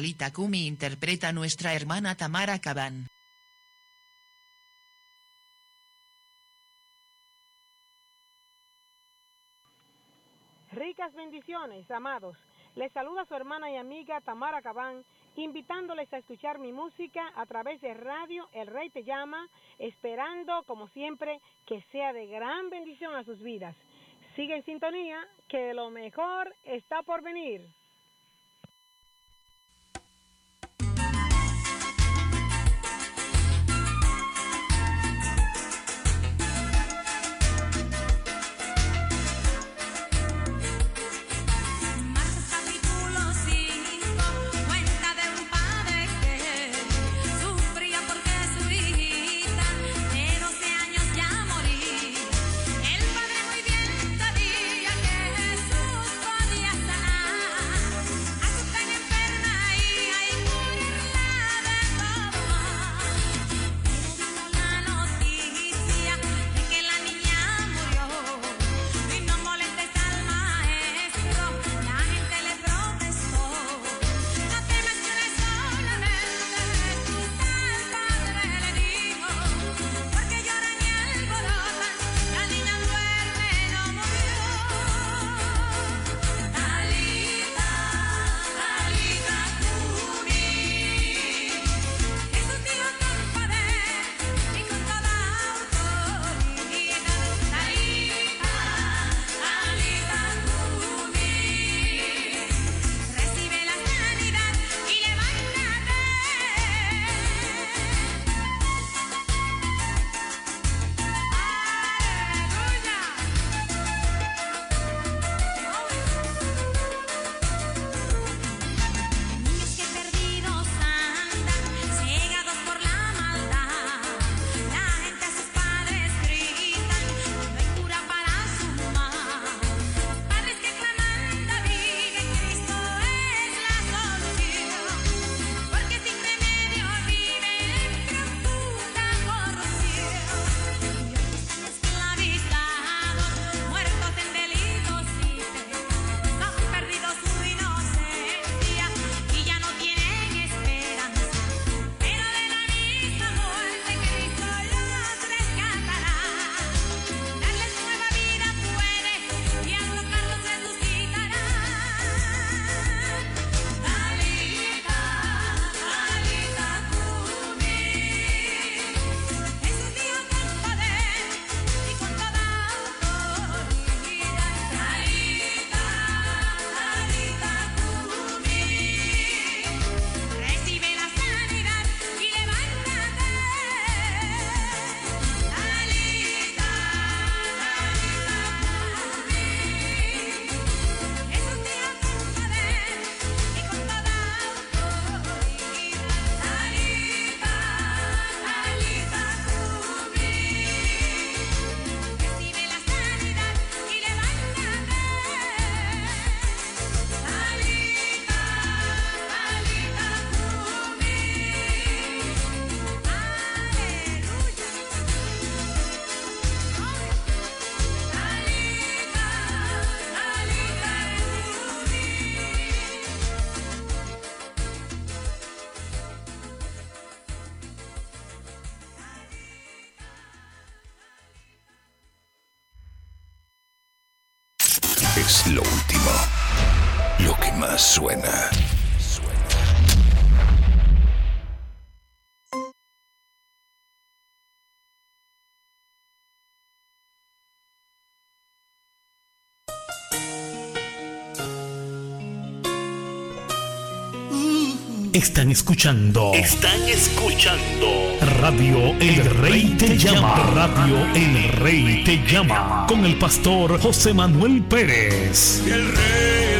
Talita Kumi interpreta nuestra hermana Tamara. Ricas bendiciones, amados. Les saluda su hermana y amiga Tamara Cabán, invitándoles a escuchar mi música a través de radio El Rey Te Llama, esperando, como siempre, que sea de gran bendición a sus vidas. Sigue en sintonía, que lo mejor está por venir. Están escuchando. Están escuchando. Radio El Rey te llama. Radio El Rey te llama. Con el pastor José Manuel Pérez. El rey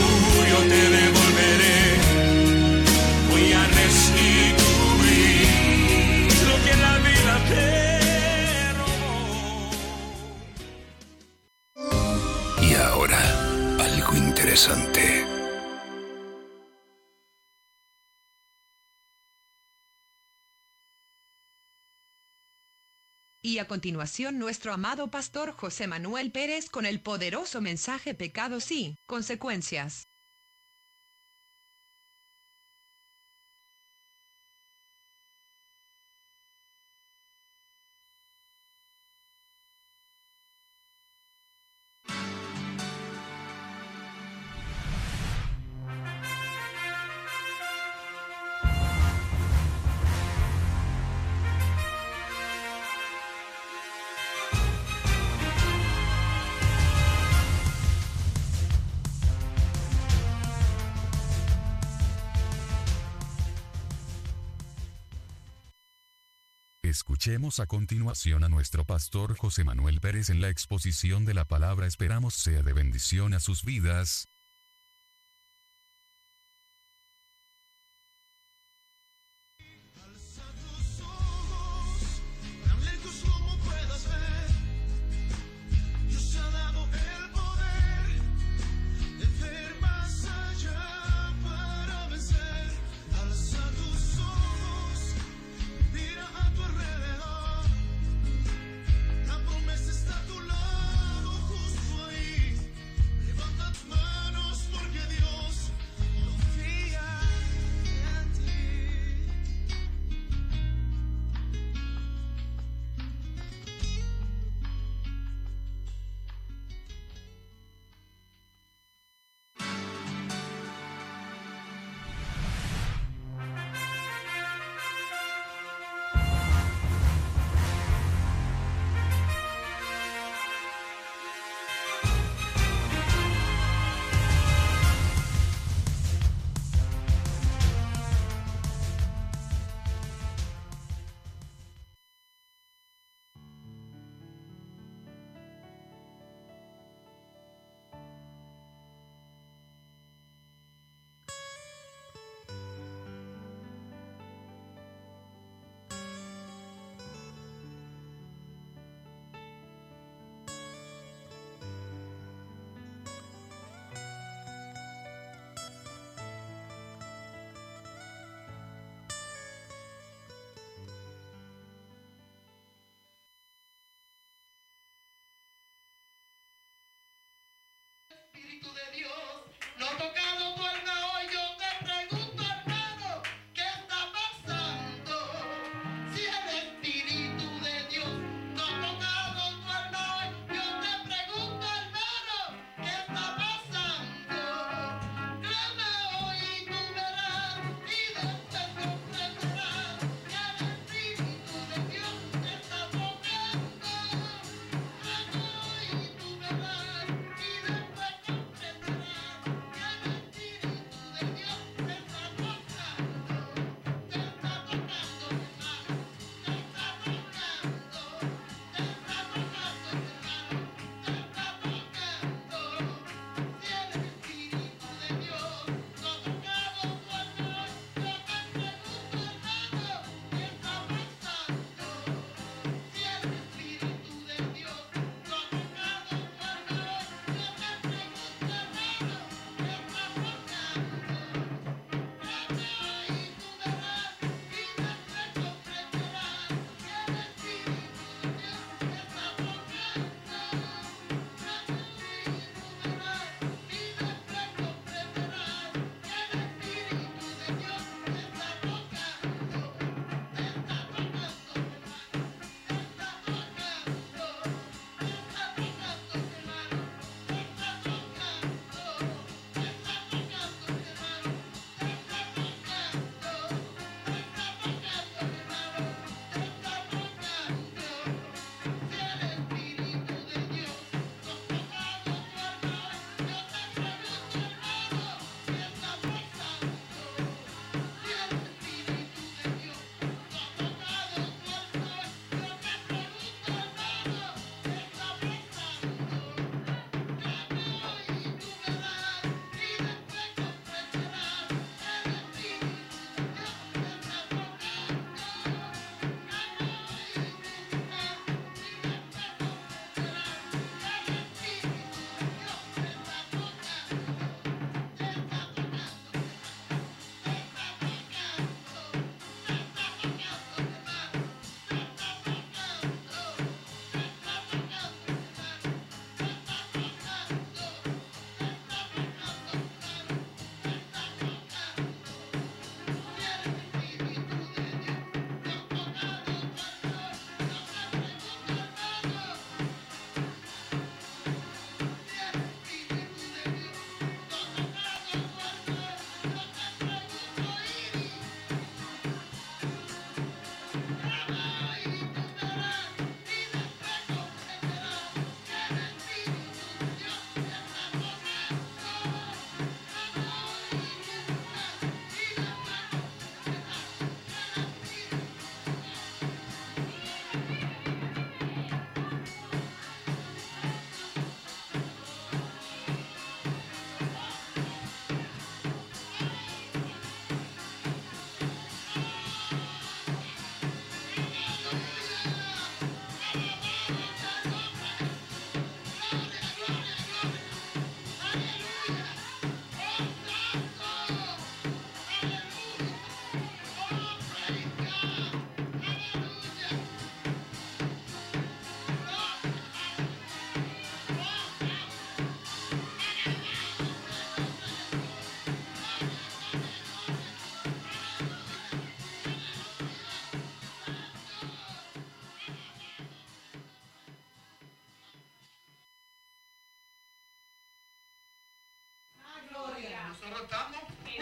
Y a continuación nuestro amado pastor José Manuel Pérez con el poderoso mensaje Pecados y consecuencias. Escuchemos a continuación a nuestro pastor José Manuel Pérez en la exposición de la palabra. Esperamos sea de bendición a sus vidas.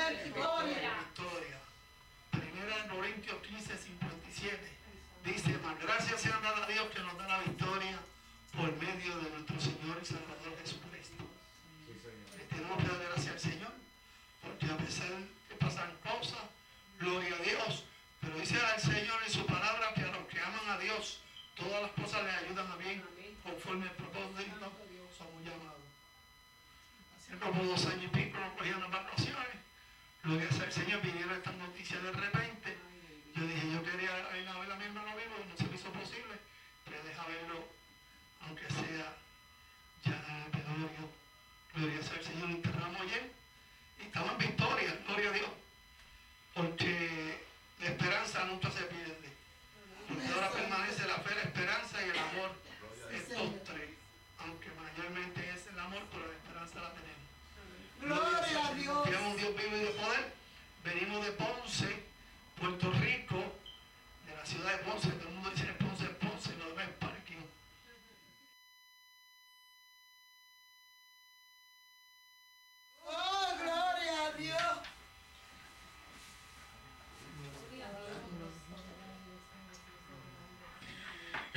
Victoria. Primera en Corintios 15, 57. Dice, más gracias sean dadas a Dios que nos da la victoria por medio de nuestro Señor y Salvador Jesucristo.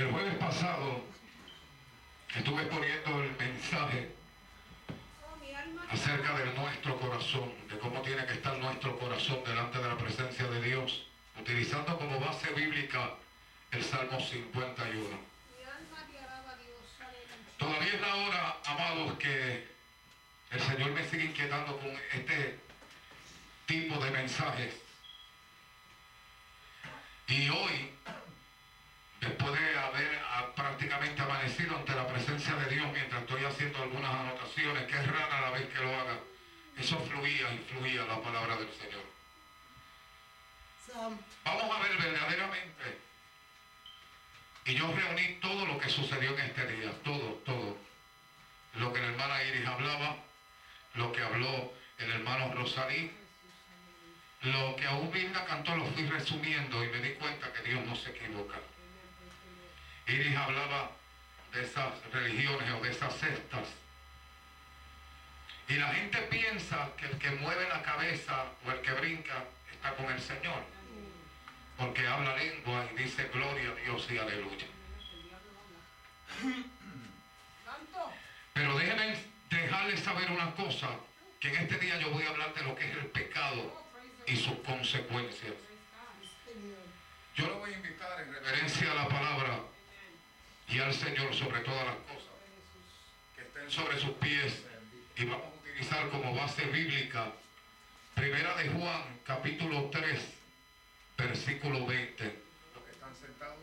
El jueves pasado estuve poniendo el mensaje acerca de nuestro corazón, de cómo tiene que estar nuestro corazón delante de la presencia de Dios, utilizando como base bíblica el Salmo 51. Todavía es la hora, amados, que el Señor me sigue inquietando con este tipo de mensajes. Rosalí, lo que aún Vilna cantó lo fui resumiendo y me di cuenta que Dios no se equivoca. Iris hablaba de esas religiones o de esas sectas. Y la gente piensa que el que mueve la cabeza o el que brinca está con el Señor. Porque habla lengua y dice gloria a Dios y aleluya. Pero déjenme dejarles saber una cosa, que en este día yo voy a hablar de lo que es el pecado y sus consecuencias. Yo lo voy a invitar en reverencia a la palabra y al Señor sobre todas las cosas. Que estén sobre sus pies y vamos a utilizar como base bíblica Primera de Juan, capítulo 3, versículo 20. Los que están sentados.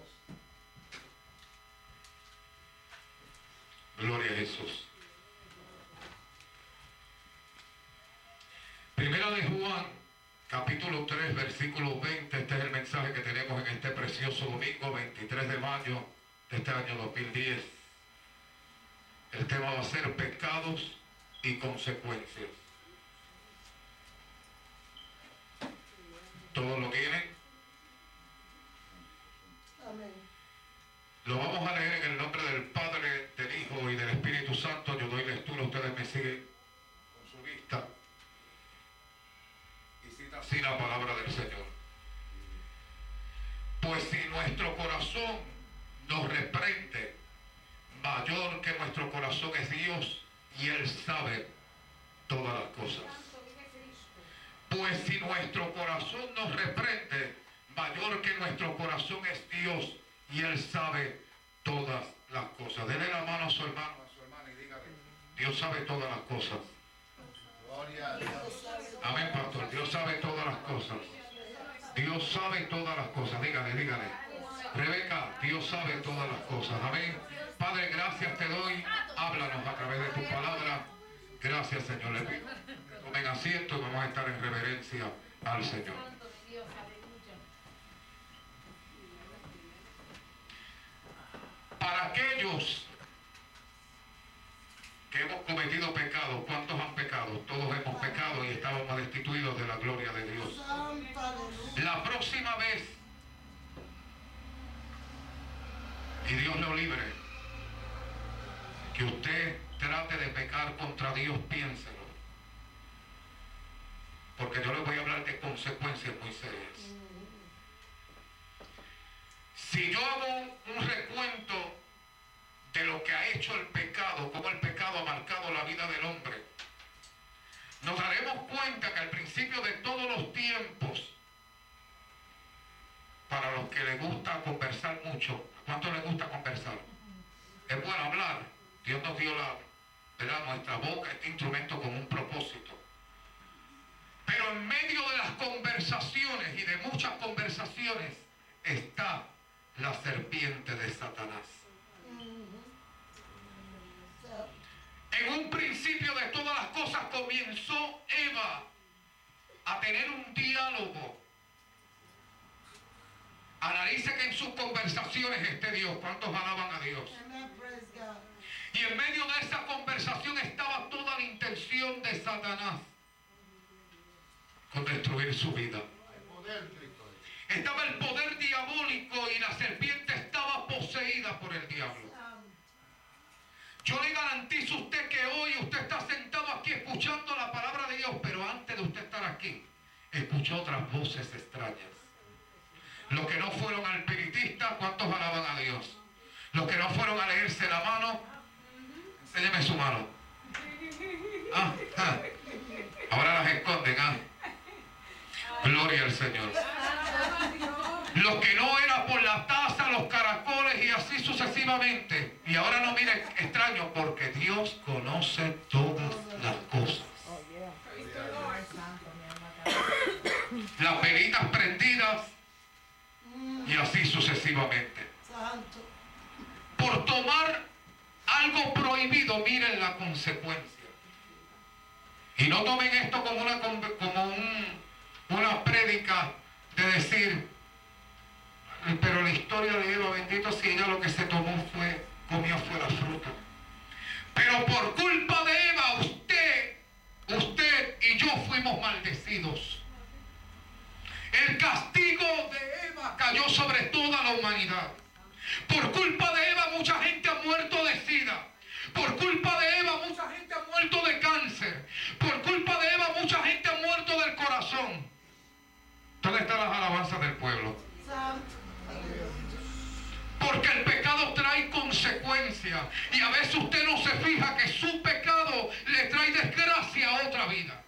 Gloria a Jesús. Primera de Juan, capítulo 3, versículo 20. Este es el mensaje que tenemos en este precioso domingo, 23 de mayo de este año 2010. El tema va a ser pecados y consecuencias. ¿Todos lo tienen? Amén. Lo vamos a leer en el nombre del Padre, del Hijo y del Espíritu Santo. Yo doy lectura, ustedes me siguen con su vista. Así la palabra del Señor. Pues si nuestro corazón nos reprende, mayor que nuestro corazón es Dios y Él sabe todas las cosas. Pues si nuestro corazón nos reprende, mayor que nuestro corazón es Dios y Él sabe todas las cosas. Dele la mano a su hermano, a su hermana y dígale, Dios sabe todas las cosas. Amén, pastor. Dios sabe todas las cosas. Dios sabe todas las cosas. Dígale, dígale. Rebeca, Dios sabe todas las cosas. Amén. Padre, gracias te doy. Háblanos a través de tu palabra. Gracias, Señor. Tomen asiento y vamos a estar en reverencia al Señor. Para aquellos que hemos cometido pecado, ¿cuántos han pecado? Todos hemos pecado y estábamos destituidos de la gloria de Dios. La próxima vez, y Dios lo libre, que usted trate de pecar contra Dios, piénselo. porque yo les voy a hablar de consecuencias muy serias. Si yo hago un recuento de lo que ha hecho el pecado, cómo el pecado ha marcado la vida del hombre, nos daremos cuenta que al principio de todos los tiempos, para los que les gusta conversar mucho, ¿cuánto les gusta conversar? Es bueno hablar. Dios nos dio la, ¿verdad? nuestra boca, este instrumento con un propósito. Pero en medio de las conversaciones y de muchas conversaciones está la serpiente de Satanás. En un principio de todas las cosas comenzó Eva a tener un diálogo. Analice que en sus conversaciones esté Dios. ¿Cuántos alaban a Dios? Y en medio de esa conversación estaba toda la intención de Satanás con destruir su vida. Estaba el poder diabólico y la serpiente estaba poseída por el diablo. Yo le garantizo a usted que hoy usted está sentado aquí escuchando la palabra de Dios, pero antes de usted estar aquí, escuchó otras voces extrañas. Los que no fueron al espiritista, ¿cuántos alaban a Dios? Los que no fueron a leerse la mano, enséñeme su mano. Ah, ah. Ahora las esconden, ah. Gloria al Señor. Los que no era por la taza, los caracoles y así sucesivamente. Y ahora no miren extraño, porque Dios conoce todas las cosas. Las velitas prendidas y así sucesivamente. Por tomar algo prohibido, miren la consecuencia. Y no tomen esto como una, como un, una prédica de decir, pero la historia de Eva, bendito si ella lo que se tomó fue, comió fue la fruta. Pero por culpa de Eva, usted, usted y yo fuimos maldecidos. El castigo de Eva cayó sobre toda la humanidad. Por culpa de Eva mucha gente ha muerto de sida. Por culpa de Eva mucha gente ha muerto de cáncer. Por culpa de Eva mucha gente ha muerto del corazón. ¿Dónde están las alabanzas del pueblo? Porque el pecado trae consecuencias. Y a veces usted no se fija que su pecado le trae desgracia a otra vida.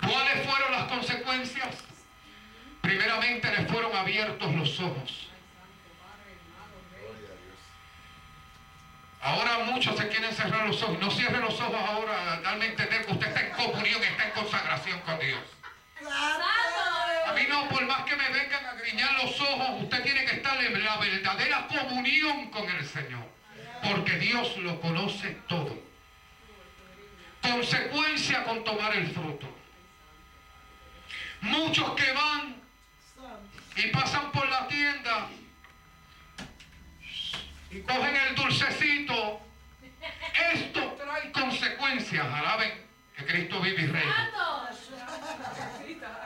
¿Cuáles fueron las consecuencias? Primeramente le fueron abiertos los ojos. Ahora muchos se quieren cerrar los ojos. No cierre los ojos ahora, darme a entender que usted está en comunión, está en consagración con Dios. A mí no, por más que me vengan a griñar los ojos, usted tiene que estar en la verdadera comunión con el Señor. Porque Dios lo conoce todo. Consecuencia con tomar el fruto. Muchos que van y pasan por la tienda cogen el dulcecito. Esto trae consecuencias. Alaben que Cristo vive y reina.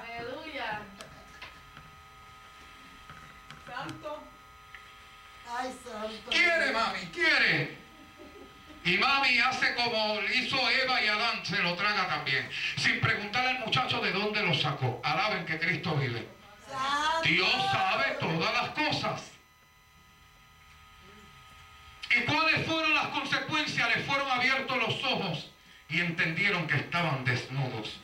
Aleluya. Santo. Ay, santo. Quiere, mami, quiere. Y mami hace como hizo Eva y Adán, se lo traga también. Sin preguntarle al muchacho de dónde lo sacó. Alaben que Cristo vive. Dios sabe todas las cosas. ¿Y cuáles fueron las consecuencias? Les fueron abiertos los ojos y entendieron que estaban desnudos.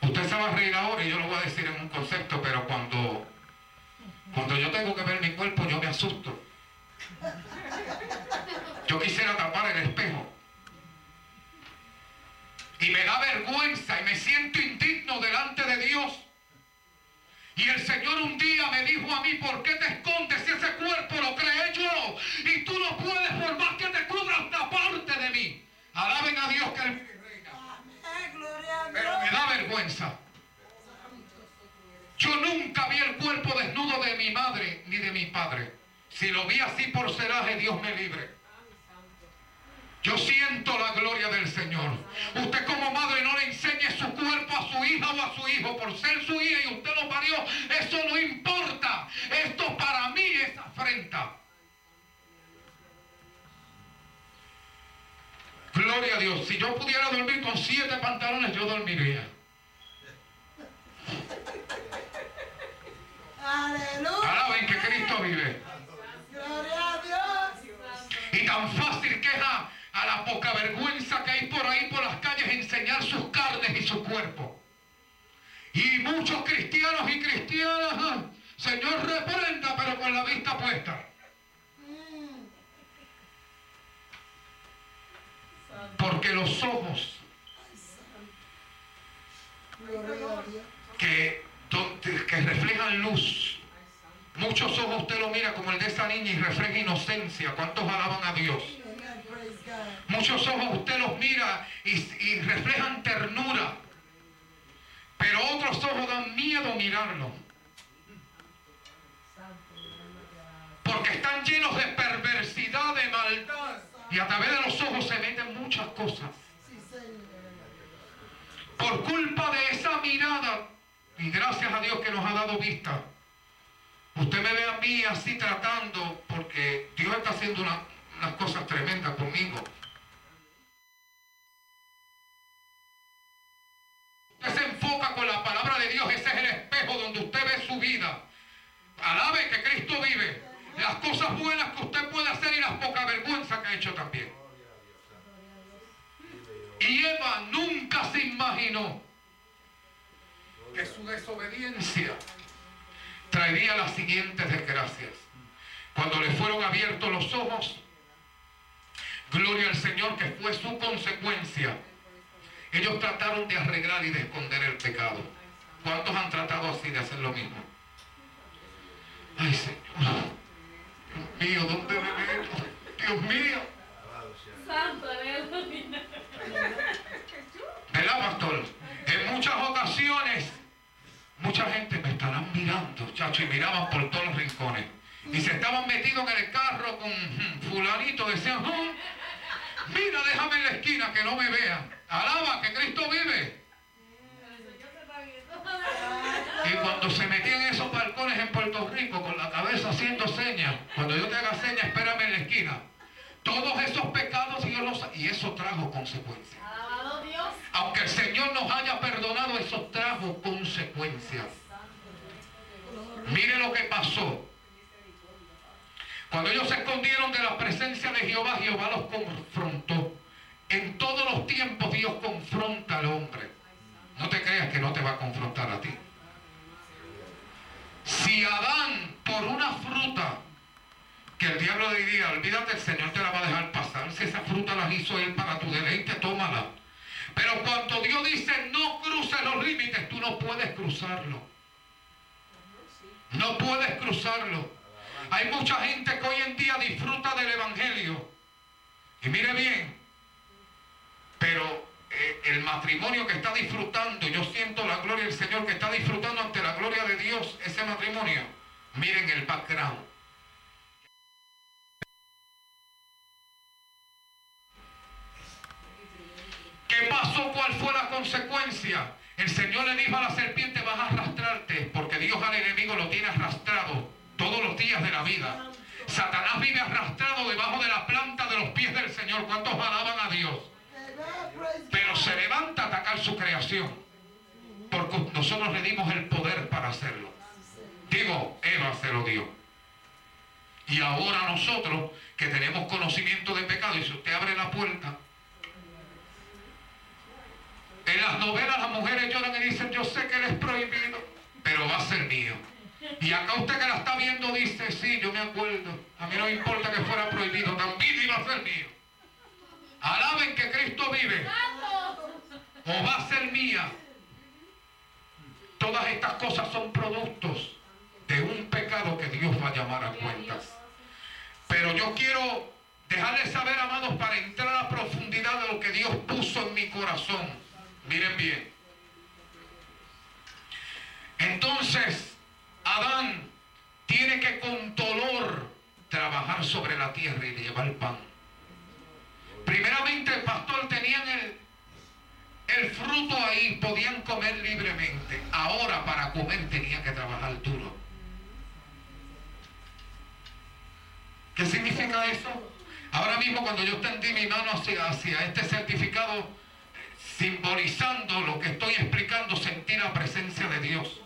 Usted se va a reír ahora y yo lo voy a decir en un concepto, pero cuando, cuando yo tengo que ver mi cuerpo, yo me asusto. Yo quisiera tapar el espejo. Y me da vergüenza y me siento indigno delante de Dios. Y el Señor un día me dijo a mí, ¿por qué te escondes si ese cuerpo lo creé yo? Y tú no puedes por más que te cubras taparte de mí. Alaben a Dios que Él reina. Pero me da vergüenza. Yo nunca vi el cuerpo desnudo de mi madre ni de mi padre. Si lo vi así por celaje, Dios me libre. Yo siento la gloria del Señor. Usted como madre no le enseñe su cuerpo a su hija o a su hijo por ser su hija y usted lo parió. Eso no importa. Esto para mí es afrenta. Gloria a Dios. Si yo pudiera dormir con siete pantalones, yo dormiría. Aleluya. Alaben que Cristo vive. Gloria a Dios. Y tan fácil que es a, la poca vergüenza que hay por ahí por las calles enseñar sus carnes y su cuerpo. Y muchos cristianos y cristianas, ah, Señor reprenda, pero con la vista puesta. Porque los ojos que, que reflejan luz, muchos ojos usted lo mira como el de esa niña y refleja inocencia. ¿Cuántos alaban a Dios? Muchos ojos usted los mira y, reflejan ternura. Pero otros ojos dan miedo mirarlo. Porque están llenos de perversidad, de maldad. Y a través de los ojos se meten muchas cosas. Por culpa de esa mirada, y gracias a Dios que nos ha dado vista, usted me ve a mí así tratando, porque Dios está haciendo una- unas cosas tremendas conmigo. Usted se enfoca con la palabra de Dios, ese es el espejo donde usted ve su vida. Alabe que Cristo vive. Las cosas buenas que usted puede hacer y las poca vergüenza que ha hecho también. Y Eva nunca se imaginó que su desobediencia traería las siguientes desgracias. Cuando le fueron abiertos los ojos, gloria al Señor que fue su consecuencia. Ellos trataron de arreglar y de esconder el pecado. ¿Cuántos han tratado así de hacer lo mismo? Ay, Señor. Dios mío, ¿dónde me meto? Dios mío. Santo. ¿Verdad, pastor? En muchas ocasiones, mucha gente me estarán mirando, chacho, y miraban por todos los rincones. Y se estaban metidos en el carro con fulanito, decían, "Oh, mira, déjame en la esquina que no me vean. Alaba que Cristo vive. Y cuando se metían en esos balcones en Puerto Rico con la cabeza haciendo señas, cuando yo te haga señas, espérame en la esquina. Todos esos pecados Dios los y eso trajo consecuencias. Aunque el Señor nos haya perdonado, eso trajo consecuencias. Mire lo que pasó. Cuando ellos se escondieron de la presencia de Jehová, Jehová los confrontó. En todos los tiempos Dios confronta al hombre. No te creas que no te va a confrontar a ti. Si Adán, por una fruta, que el diablo diría, olvídate, el Señor te la va a dejar pasar. Si esa fruta la hizo Él para tu deleite, tómala. Pero cuando Dios dice, no cruces los límites, tú no puedes cruzarlo. No puedes cruzarlo. Hay mucha gente que hoy en día disfruta del Evangelio. Y mire bien, pero eh, el matrimonio que está disfrutando, yo siento la gloria del Señor que está disfrutando ante la gloria de Dios ese matrimonio. Miren el background. ¿Qué pasó? ¿Cuál fue la consecuencia? El Señor le dijo a la serpiente, vas a arrastrarte, porque Dios al enemigo lo tiene arrastrado todos los días de la vida. Satanás vive arrastrado debajo de la planta de los pies del Señor. ¿Cuántos alaban a Dios? Pero se levanta a atacar su creación. Porque nosotros le dimos el poder para hacerlo. Digo, Eva se lo dio. Y ahora nosotros que tenemos conocimiento de pecado, y si usted abre la puerta, en las novelas las mujeres lloran y dicen, yo sé que él es prohibido, pero va a ser mío. Y acá usted que la está viendo dice, sí, yo me acuerdo. A mí no me importa que fuera prohibido, también iba a ser mío. Alaben que Cristo vive. O va a ser mía. Todas estas cosas son productos de un pecado que Dios va a llamar a cuentas. Pero yo quiero dejarles saber, amados, para entrar a la profundidad de lo que Dios puso en mi corazón. Miren bien. Entonces, Adán tiene que con dolor trabajar sobre la tierra y llevar pan. Primeramente el pastor tenían el, el fruto ahí, podían comer libremente. Ahora para comer tenía que trabajar duro. ¿Qué significa eso? Ahora mismo cuando yo extendí mi mano hacia, hacia este certificado, simbolizando lo que estoy explicando, sentí la presencia de Dios.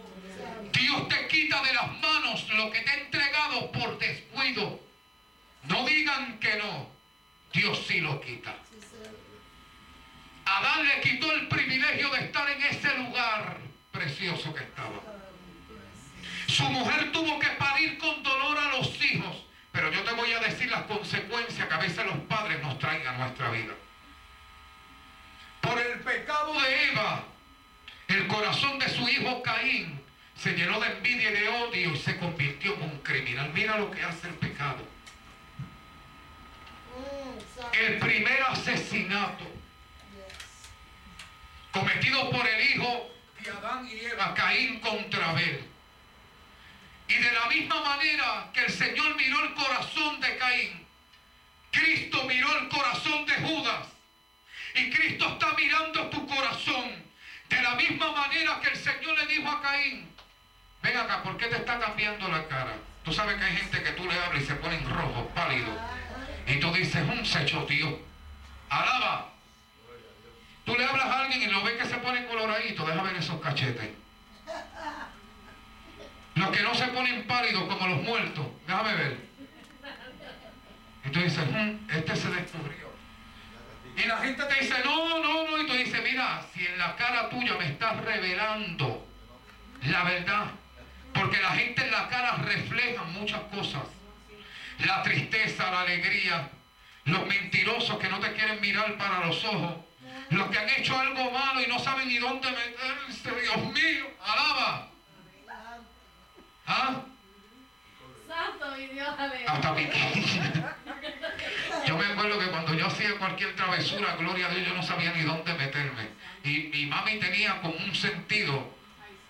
Dios te quita de las manos lo que te ha entregado por descuido. No digan que no. Dios sí lo quita. Adán le quitó el privilegio de estar en ese lugar precioso que estaba. Su mujer tuvo que parir con dolor a los hijos. Pero yo te voy a decir las consecuencias que a veces los padres nos traen a nuestra vida. Por el pecado de Eva, el corazón de su hijo Caín se llenó de envidia y de odio y se convirtió en un criminal. Mira lo que hace el pecado. El primer asesinato cometido por el hijo de Adán y Eva, Caín contra Abel. Y de la misma manera que el Señor miró el corazón de Caín, Cristo miró el corazón de Judas. Y Cristo está mirando tu corazón. De la misma manera que el Señor le dijo a Caín, ven acá, ¿por qué te está cambiando la cara? Tú sabes que hay gente que tú le hablas y se ponen rojos, pálidos. Y tú dices, un secho, tío. Alaba. Tú le hablas a alguien y lo ves que se pone coloradito, deja ver esos cachetes. Los que no se ponen pálidos como los muertos, déjame ver. Y tú dices, "Hmm, este se descubrió. Y la gente te dice, no, no, no. Y tú dices, mira, si en la cara tuya me estás revelando la verdad. Porque la gente en la cara refleja muchas cosas. La tristeza, la alegría, los mentirosos que no te quieren mirar para los ojos. Los que han hecho algo malo y no saben ni dónde meterse. Dios mío, alaba. ¿Ah? Santo mi Dios, Hasta mi Yo me acuerdo que cuando yo hacía cualquier travesura, gloria a Dios, yo no sabía ni dónde meterme. Y mi mami tenía como un sentido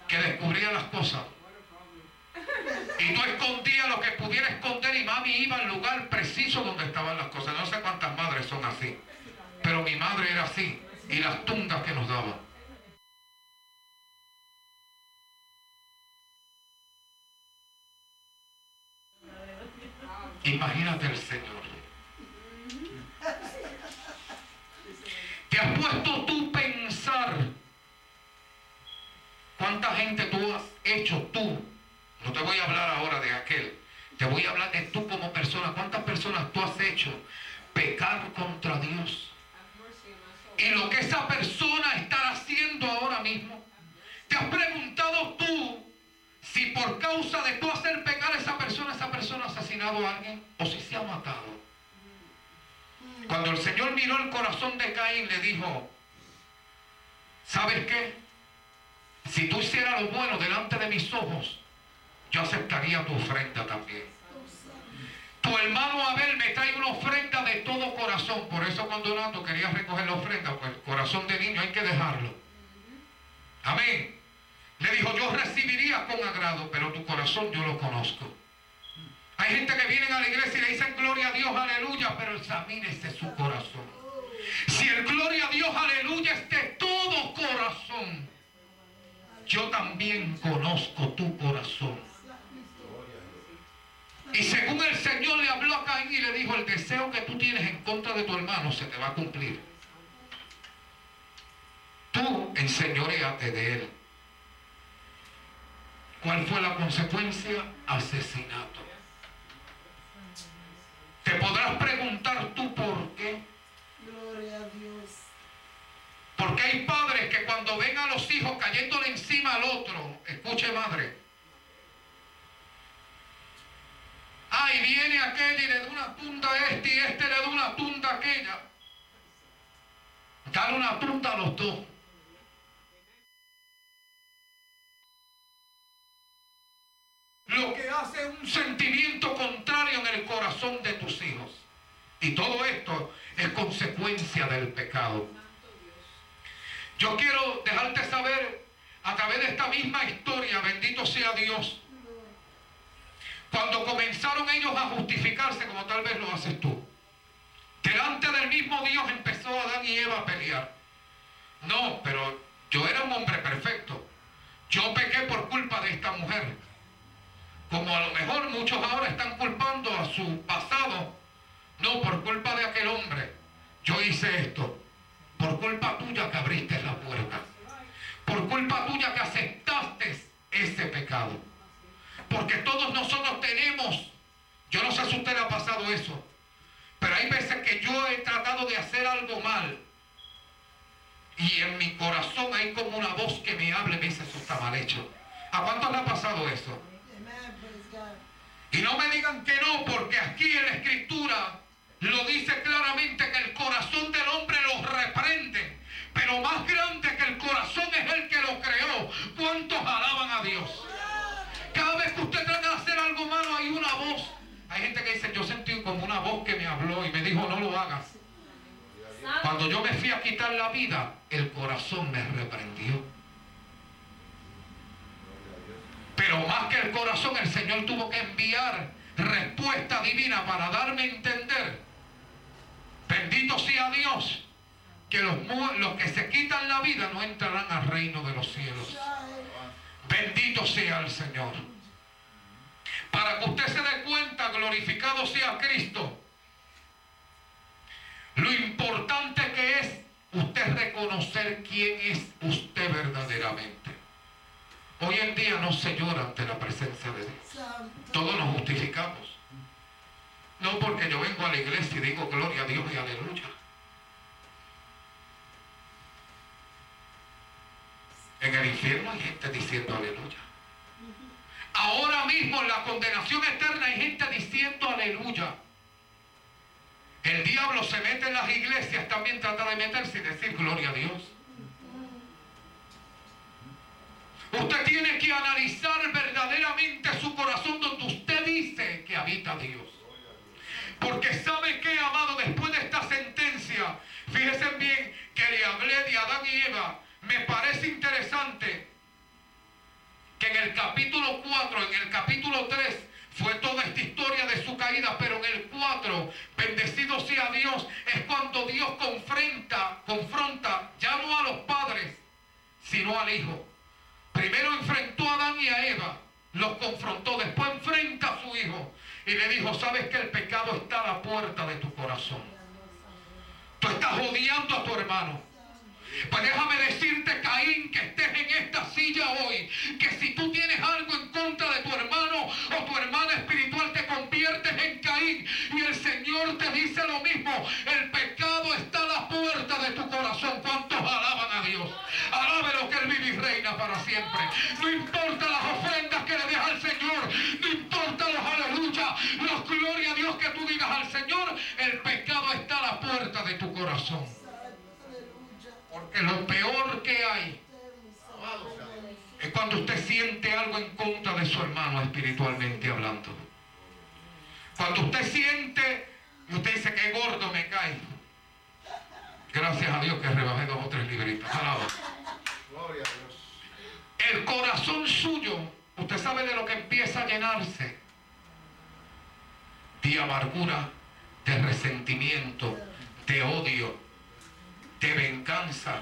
que descubría las cosas. Y tú escondías lo que pudiera esconder y mami iba al lugar preciso donde estaban las cosas. No sé cuántas madres son así. Pero mi madre era así. Y las tundas que nos daba. Imagínate el Señor. ¿Te has puesto tú pensar cuánta gente tú has hecho tú? No te voy a hablar ahora de aquel. Te voy a hablar de tú como persona. ¿Cuántas personas tú has hecho pecar contra Dios? Y lo que esa persona está haciendo ahora mismo. ¿Te has preguntado tú si por causa de tú hacer pecar a esa persona, esa persona ha asesinado a alguien o si se ha matado? Cuando el Señor miró el corazón de Caín, le dijo, ¿sabes qué? Si tú hicieras lo bueno delante de mis ojos, yo aceptaría tu ofrenda también. Tu hermano Abel me trae una ofrenda de todo corazón. Por eso cuando Nando quería recoger la ofrenda, pues el corazón de niño hay que dejarlo. Amén. Le dijo, yo recibiría con agrado, pero tu corazón yo lo conozco. Hay gente que viene a la iglesia y le dicen gloria a Dios, aleluya, pero examínese su corazón. Si el gloria a Dios, aleluya, es de todo corazón, yo también conozco tu corazón. Y según el Señor le habló a Caín y le dijo, el deseo que tú tienes en contra de tu hermano se te va a cumplir. Tú enseñoreate de él. ¿Cuál fue la consecuencia? Asesinato. Te podrás preguntar tú por qué. Gloria a Dios. Porque hay padres que cuando ven a los hijos cayéndole encima al otro, escuche madre. Ay, viene aquel y le da una tunda a este y este le da una tunda a aquella. Dale una tunda a los dos. Lo que hace un sentimiento contrario en el corazón de tus hijos. Y todo esto es consecuencia del pecado. Yo quiero dejarte saber a través de esta misma historia, bendito sea Dios, cuando comenzaron ellos a justificarse como tal vez lo haces tú. Delante del mismo Dios empezó Adán y Eva a pelear. No, pero yo era un hombre perfecto. Yo pequé por culpa de esta mujer. Como a lo mejor muchos ahora están culpando a su pasado No, por culpa de aquel hombre, yo hice esto. Por culpa tuya que abriste la puerta. Por culpa tuya que aceptaste ese pecado. Porque todos nosotros tenemos, yo no sé si usted le ha pasado eso, pero hay veces que yo he tratado de hacer algo mal. Y en mi corazón hay como una voz que me habla y me dice, eso está mal hecho. ¿A cuántos le ha pasado eso? Y no me digan que no, porque aquí en la escritura lo dice claramente que el corazón del hombre lo reprende. Pero más grande que el corazón es el que lo creó. ¿Cuántos alaban a Dios? Cada vez que usted trata de hacer algo malo hay una voz. Hay gente que dice, yo sentí como una voz que me habló y me dijo, no lo hagas. Cuando yo me fui a quitar la vida, el corazón me reprendió. Pero más que el corazón, el Señor tuvo que enviar respuesta divina para darme a entender. Bendito sea Dios, que los, los que se quitan la vida no entrarán al reino de los cielos. Bendito sea el Señor. Para que usted se dé cuenta, glorificado sea Cristo, lo importante que es usted reconocer quién es usted verdaderamente. Hoy en día no se llora ante la presencia de Dios. Todos nos justificamos. No porque yo vengo a la iglesia y digo gloria a Dios y aleluya. En el infierno hay gente diciendo aleluya. Ahora mismo en la condenación eterna hay gente diciendo aleluya. El diablo se mete en las iglesias, también trata de meterse y decir gloria a Dios. Usted tiene que analizar verdaderamente su corazón donde usted dice que habita Dios. Porque sabe que, amado, después de esta sentencia, fíjense bien que le hablé de Adán y Eva, me parece interesante que en el capítulo 4, en el capítulo 3, fue toda esta historia de su caída, pero en el 4, bendecido sea Dios, es cuando Dios confronta, confronta ya no a los padres, sino al Hijo. Primero enfrentó a Adán y a Eva, los confrontó, después enfrenta a su hijo y le dijo, sabes que el pecado está a la puerta de tu corazón. Tú estás odiando a tu hermano. Pues déjame decirte, Caín, que estés en esta silla hoy, que si tú tienes algo en contra de tu hermano o tu hermana espiritual, te conviertes en Caín. Y el Señor te dice lo mismo, el pecado está a la puerta de tu corazón. ¿Cuántos alaban a Dios? Alabe lo que Él vive y reina para siempre. No importa las ofrendas que le dejas al Señor, no importa los aleluya, los gloria a Dios que tú digas al Señor, el pecado está a la puerta de tu corazón. Porque lo peor que hay es cuando usted siente algo en contra de su hermano espiritualmente hablando. Cuando usted siente y usted dice que gordo me cae. Gracias a Dios que rebajé dos o tres libritas. Alaba. El corazón suyo, usted sabe de lo que empieza a llenarse. De amargura, de resentimiento, de odio, de venganza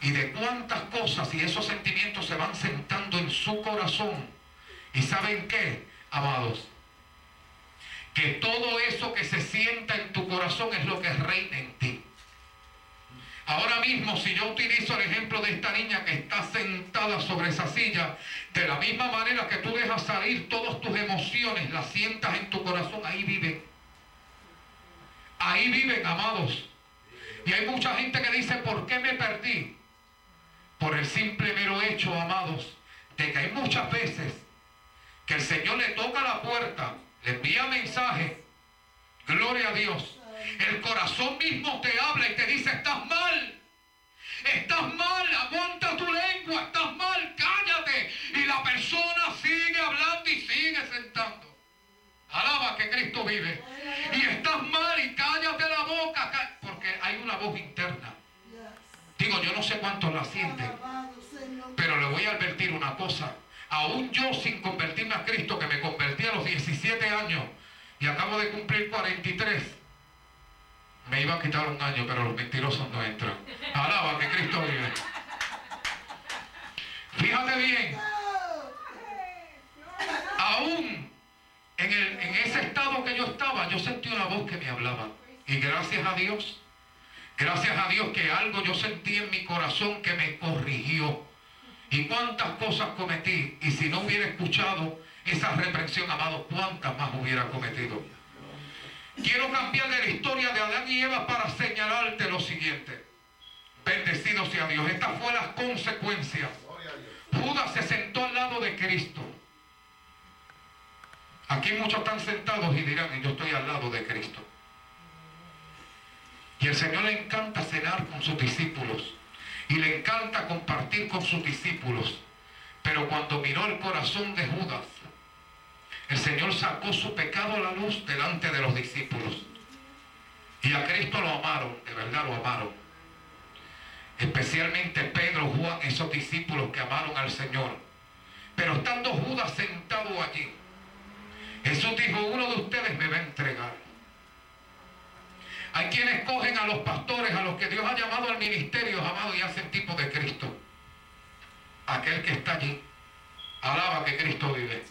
y de cuántas cosas y esos sentimientos se van sentando en su corazón. ¿Y saben qué, amados? Que todo eso que se sienta en tu corazón es lo que reina en ti. Ahora mismo, si yo utilizo el ejemplo de esta niña que está sentada sobre esa silla, de la misma manera que tú dejas salir todas tus emociones, las sientas en tu corazón, ahí viven. Ahí viven, amados. Y hay mucha gente que dice, ¿por qué me perdí? Por el simple mero hecho, amados, de que hay muchas veces que el Señor le toca la puerta, le envía mensaje, gloria a Dios. El corazón mismo te habla y te dice, estás mal. Estás mal, aguanta tu lengua, estás mal, cállate. Y la persona sigue hablando y sigue sentando. Alaba que Cristo vive. Y estás mal y cállate la boca, porque hay una voz interna. Digo, yo no sé cuántos la sienten, pero le voy a advertir una cosa. Aún yo sin convertirme a Cristo, que me convertí a los 17 años y acabo de cumplir 43, me iba a quitar un año, pero los mentirosos no entran. Alaba que Cristo vive. Fíjate bien. Aún en, el, en ese estado que yo estaba, yo sentí una voz que me hablaba. Y gracias a Dios, gracias a Dios que algo yo sentí en mi corazón que me corrigió. Y cuántas cosas cometí. Y si no hubiera escuchado esa reprensión, amado, cuántas más hubiera cometido. Quiero cambiar de la historia de Adán y Eva para señalarte lo siguiente. Bendecido sea Dios. Estas fueron las consecuencias. Judas se sentó al lado de Cristo. Aquí muchos están sentados y dirán, yo estoy al lado de Cristo. Y el Señor le encanta cenar con sus discípulos. Y le encanta compartir con sus discípulos. Pero cuando miró el corazón de Judas, el Señor sacó su pecado a la luz delante de los discípulos. Y a Cristo lo amaron, de verdad lo amaron. Especialmente Pedro, Juan, esos discípulos que amaron al Señor. Pero estando Judas sentado allí, Jesús dijo, uno de ustedes me va a entregar. Hay quienes cogen a los pastores, a los que Dios ha llamado al ministerio, amado, y hacen tipo de Cristo. Aquel que está allí, alaba que Cristo vive.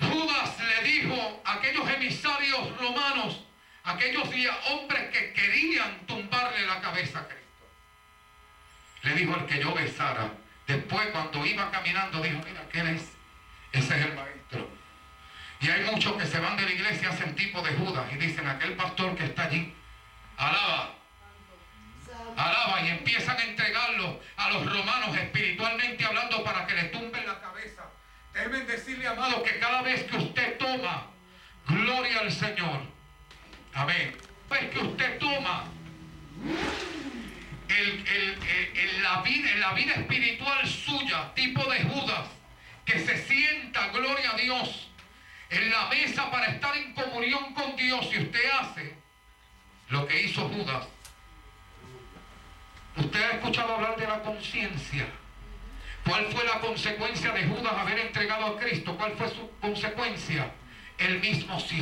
Judas le dijo a aquellos emisarios romanos, aquellos hombres que querían tumbarle la cabeza a Cristo. Le dijo el que yo besara. Después cuando iba caminando dijo, mira, ¿quién es? Ese es el maestro. Y hay muchos que se van de la iglesia y hacen tipo de Judas y dicen, aquel pastor que está allí, alaba. Alaba y empiezan a entregarlo a los romanos espiritualmente hablando para que le tumben la cabeza. Deben decirle, amado, que cada vez que usted toma, gloria al Señor. Amén. Vez que usted toma el, el, el, la vida, la vida espiritual suya, tipo de Judas, que se sienta, gloria a Dios, en la mesa para estar en comunión con Dios y usted hace lo que hizo Judas. Usted ha escuchado hablar de la conciencia. ¿Cuál fue la consecuencia de Judas haber entregado a Cristo? ¿Cuál fue su consecuencia? El mismo se.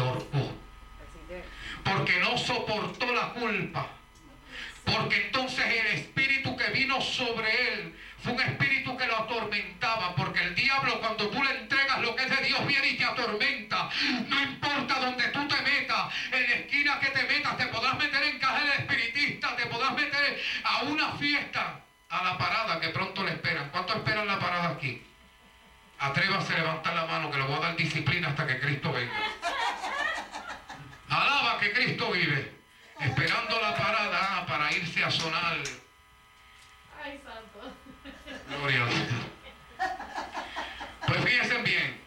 Porque no soportó la culpa. Porque entonces el espíritu que vino sobre él fue un espíritu que lo atormentaba. Porque el diablo cuando tú le entregas lo que es de Dios viene y te atormenta. No importa donde tú te metas, en la esquina que te metas, te podrás meter en caja de espiritista, te podrás meter a una fiesta, a la parada que pronto le esperan. ¿Cuánto esperan la parada aquí? Atrévase a levantar la mano que le voy a dar disciplina hasta que Cristo venga. Alaba que Cristo vive. Esperando la parada para irse a sonar. Ay, santo. Gloria a Dios. Pues fíjense bien.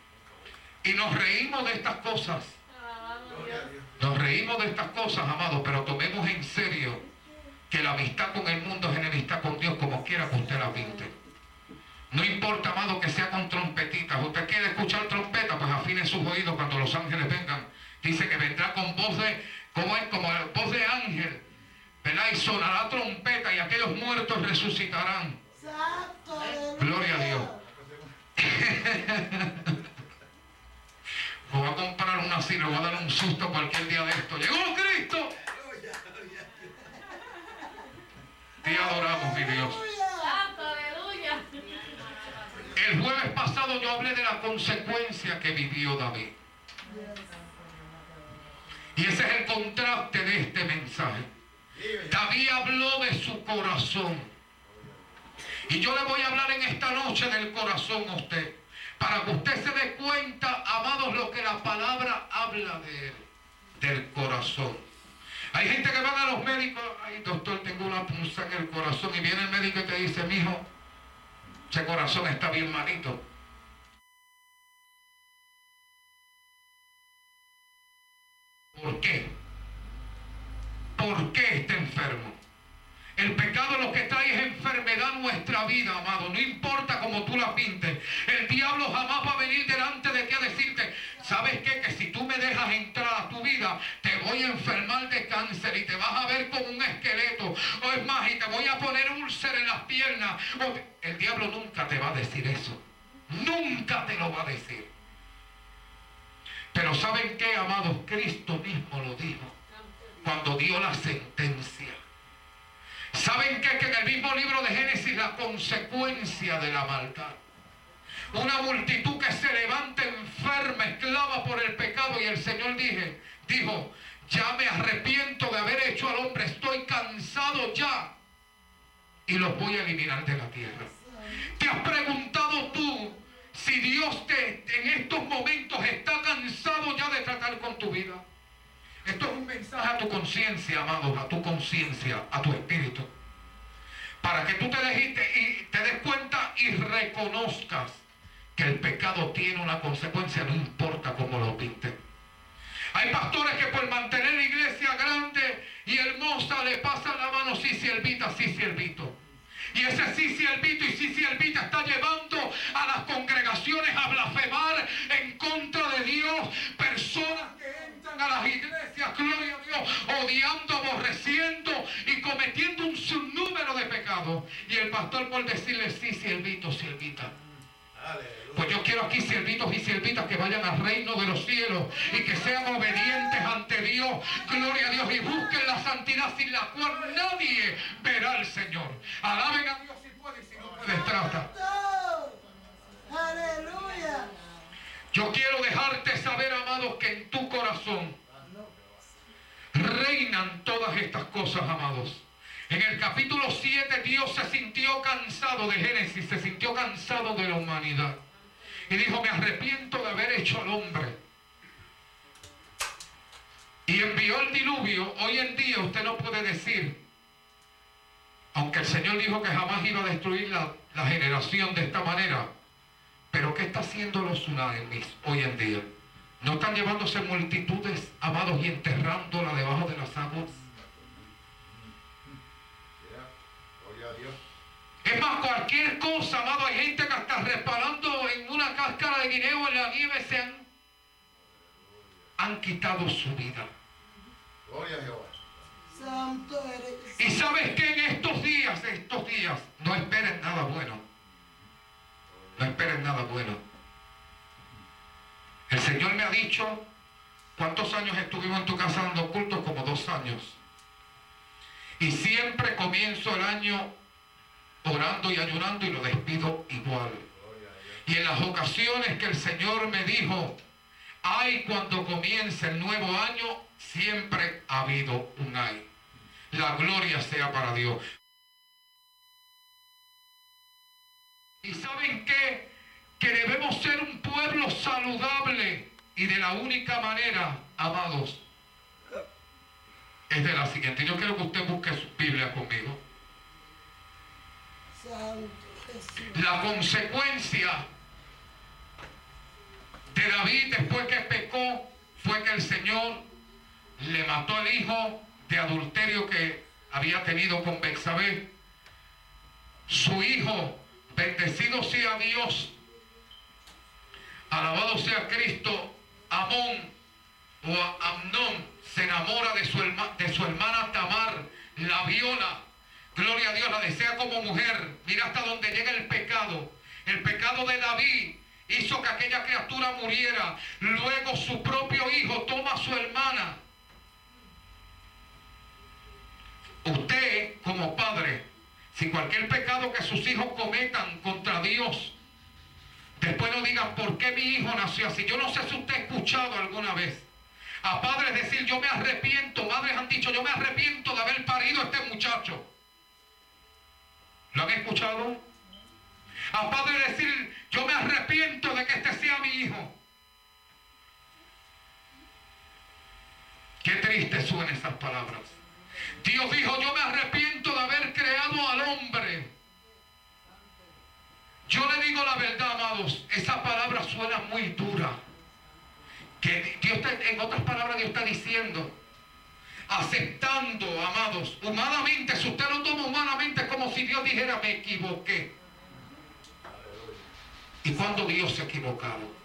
Y nos reímos de estas cosas. Nos reímos de estas cosas, amados, pero tomemos en serio que la amistad con el mundo es enemistad con Dios, como quiera que usted la pinte. No importa, amado, que sea con yo le voy a hablar en esta noche del corazón a usted. Para que usted se dé cuenta, amados, lo que la palabra habla de él. Del corazón. Hay gente que van a los médicos, ay doctor, tengo una punza en el corazón. Y viene el médico y te dice, mijo, ese corazón está bien malito. ¿Por qué? ¿Por qué está enfermo? El pecado lo que trae es enfermedad a nuestra vida, amado. No importa cómo tú la pintes. El diablo jamás va a venir delante de ti a decirte, ¿sabes qué? Que si tú me dejas entrar a tu vida, te voy a enfermar de cáncer y te vas a ver como un esqueleto. O es más, y te voy a poner úlcer en las piernas. El diablo nunca te va a decir eso. Nunca te lo va a decir. Pero ¿saben qué, amados? Cristo mismo lo dijo cuando dio la sentencia. ¿Saben qué? Que en el mismo libro de Génesis la consecuencia de la maldad. Una multitud que se levanta enferma, esclava por el pecado y el Señor dije, dijo, ya me arrepiento de haber hecho al hombre, estoy cansado ya y los voy a eliminar de la tierra. ¿Te has preguntado tú si Dios te, en estos momentos está cansado ya de tratar con tu vida? Esto es un mensaje a tu conciencia, amado, a tu conciencia, a tu espíritu. Para que tú te, dejiste y te des cuenta y reconozcas que el pecado tiene una consecuencia, no importa cómo lo pinten. Hay pastores que por mantener iglesia grande y hermosa le pasan la mano sí siervita, sí siervito. Y ese sí siervito y sí siervita está llevando a las congregaciones a blasfemar en contra de Dios. Personas que a las iglesias, gloria a Dios, odiando, aborreciendo y cometiendo un sinnúmero de pecados. Y el pastor por decirle sí siervito, siervita. Pues yo quiero aquí siervitos y siervitas que vayan al reino de los cielos y que sean obedientes ante Dios. Gloria a Dios y busquen la santidad sin la cual nadie verá al Señor. Alaben a Dios si puede y si no puede trata. Aleluya. Yo quiero dejarte saber, amados, que en tu corazón reinan todas estas cosas, amados. En el capítulo 7 Dios se sintió cansado de Génesis, se sintió cansado de la humanidad. Y dijo, me arrepiento de haber hecho al hombre. Y envió el diluvio. Hoy en día usted no puede decir, aunque el Señor dijo que jamás iba a destruir la, la generación de esta manera, pero ¿qué está haciendo los tsunamis hoy en día? ¿No están llevándose multitudes, amados, y enterrándola debajo de las aguas? Es más, cualquier cosa, amado, hay gente que está reparando en una cáscara de guineo en la nieve se han, han quitado su vida. Gloria a Jehová. Santo eres. Y sabes que en estos días, estos días, no esperen nada bueno. No esperen nada bueno. El Señor me ha dicho, ¿cuántos años estuvimos en tu casa dando cultos? Como dos años. Y siempre comienzo el año orando y ayunando y lo despido igual. Y en las ocasiones que el Señor me dijo, ay cuando comience el nuevo año, siempre ha habido un ay. La gloria sea para Dios. ¿Y saben qué? Que debemos ser un pueblo saludable y de la única manera, amados, es de la siguiente. Yo quiero que usted busque su Biblia conmigo. La consecuencia de David después que pecó fue que el Señor le mató al hijo de adulterio que había tenido con Bexabé. Su hijo, bendecido sea Dios, alabado sea Cristo, Amón o Amnón se enamora de su, de su hermana Tamar, la viola. Gloria a Dios, la desea como mujer. Mira hasta donde llega el pecado. El pecado de David hizo que aquella criatura muriera. Luego su propio hijo toma a su hermana. Usted, como padre, si cualquier pecado que sus hijos cometan contra Dios, después no digan por qué mi hijo nació así. Yo no sé si usted ha escuchado alguna vez a padres decir yo me arrepiento, madres han dicho yo me arrepiento de haber parido a este muchacho. ¿Lo han escuchado? A padres decir yo me arrepiento de que este sea mi hijo. Qué triste suenan esas palabras. Dios dijo, yo me arrepiento de haber creado al hombre. Yo le digo la verdad, amados, esa palabra suena muy dura. Que Dios está- en otras palabras, Dios está diciendo, aceptando, amados, humanamente, si usted lo toma humanamente, es como si Dios dijera, me equivoqué. ¿Y cuando Dios se ha equivocado?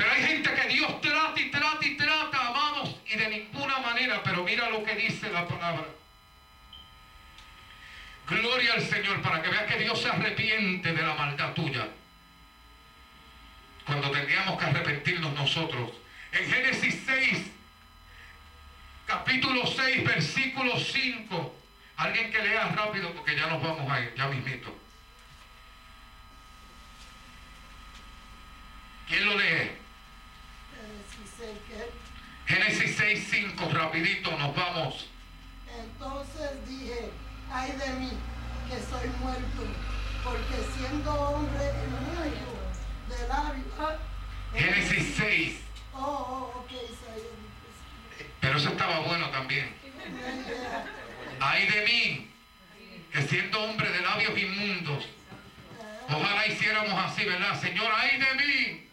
Pero hay gente que Dios trata y trata y trata, amados, y de ninguna manera, pero mira lo que dice la palabra. Gloria al Señor para que veas que Dios se arrepiente de la maldad tuya. Cuando tendríamos que arrepentirnos nosotros. En Génesis 6, capítulo 6, versículo 5. Alguien que lea rápido porque ya nos vamos a ir, ya mismito. ¿Quién lo lee? Génesis 6, ¿qué? rapidito nos vamos. Entonces dije, ay de mí, que soy muerto, porque siendo hombre mundo de labios. ah, Génesis 6. Oh, oh, ok, Isaías. Pero eso estaba bueno también. Ay de mí, que siendo hombre de labios inmundos, ojalá hiciéramos así, ¿verdad? Señor, ay de mí.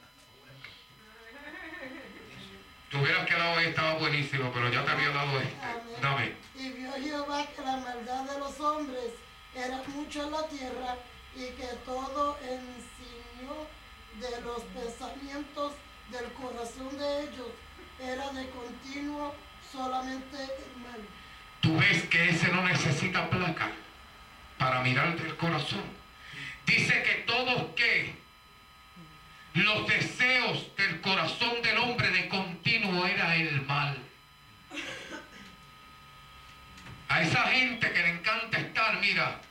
Te hubieras quedado ahí, estaba buenísimo, pero ya te había dado este. Dame. Y vio Jehová que la maldad de los hombres era mucho en la tierra y que todo ensignio de los pensamientos del corazón de ellos era de continuo solamente el mal. Tú ves que ese no necesita placa para mirar del corazón. Dice que todos que los deseos del corazón del hombre de continuo era el mal. A esa gente que le encanta estar, mira,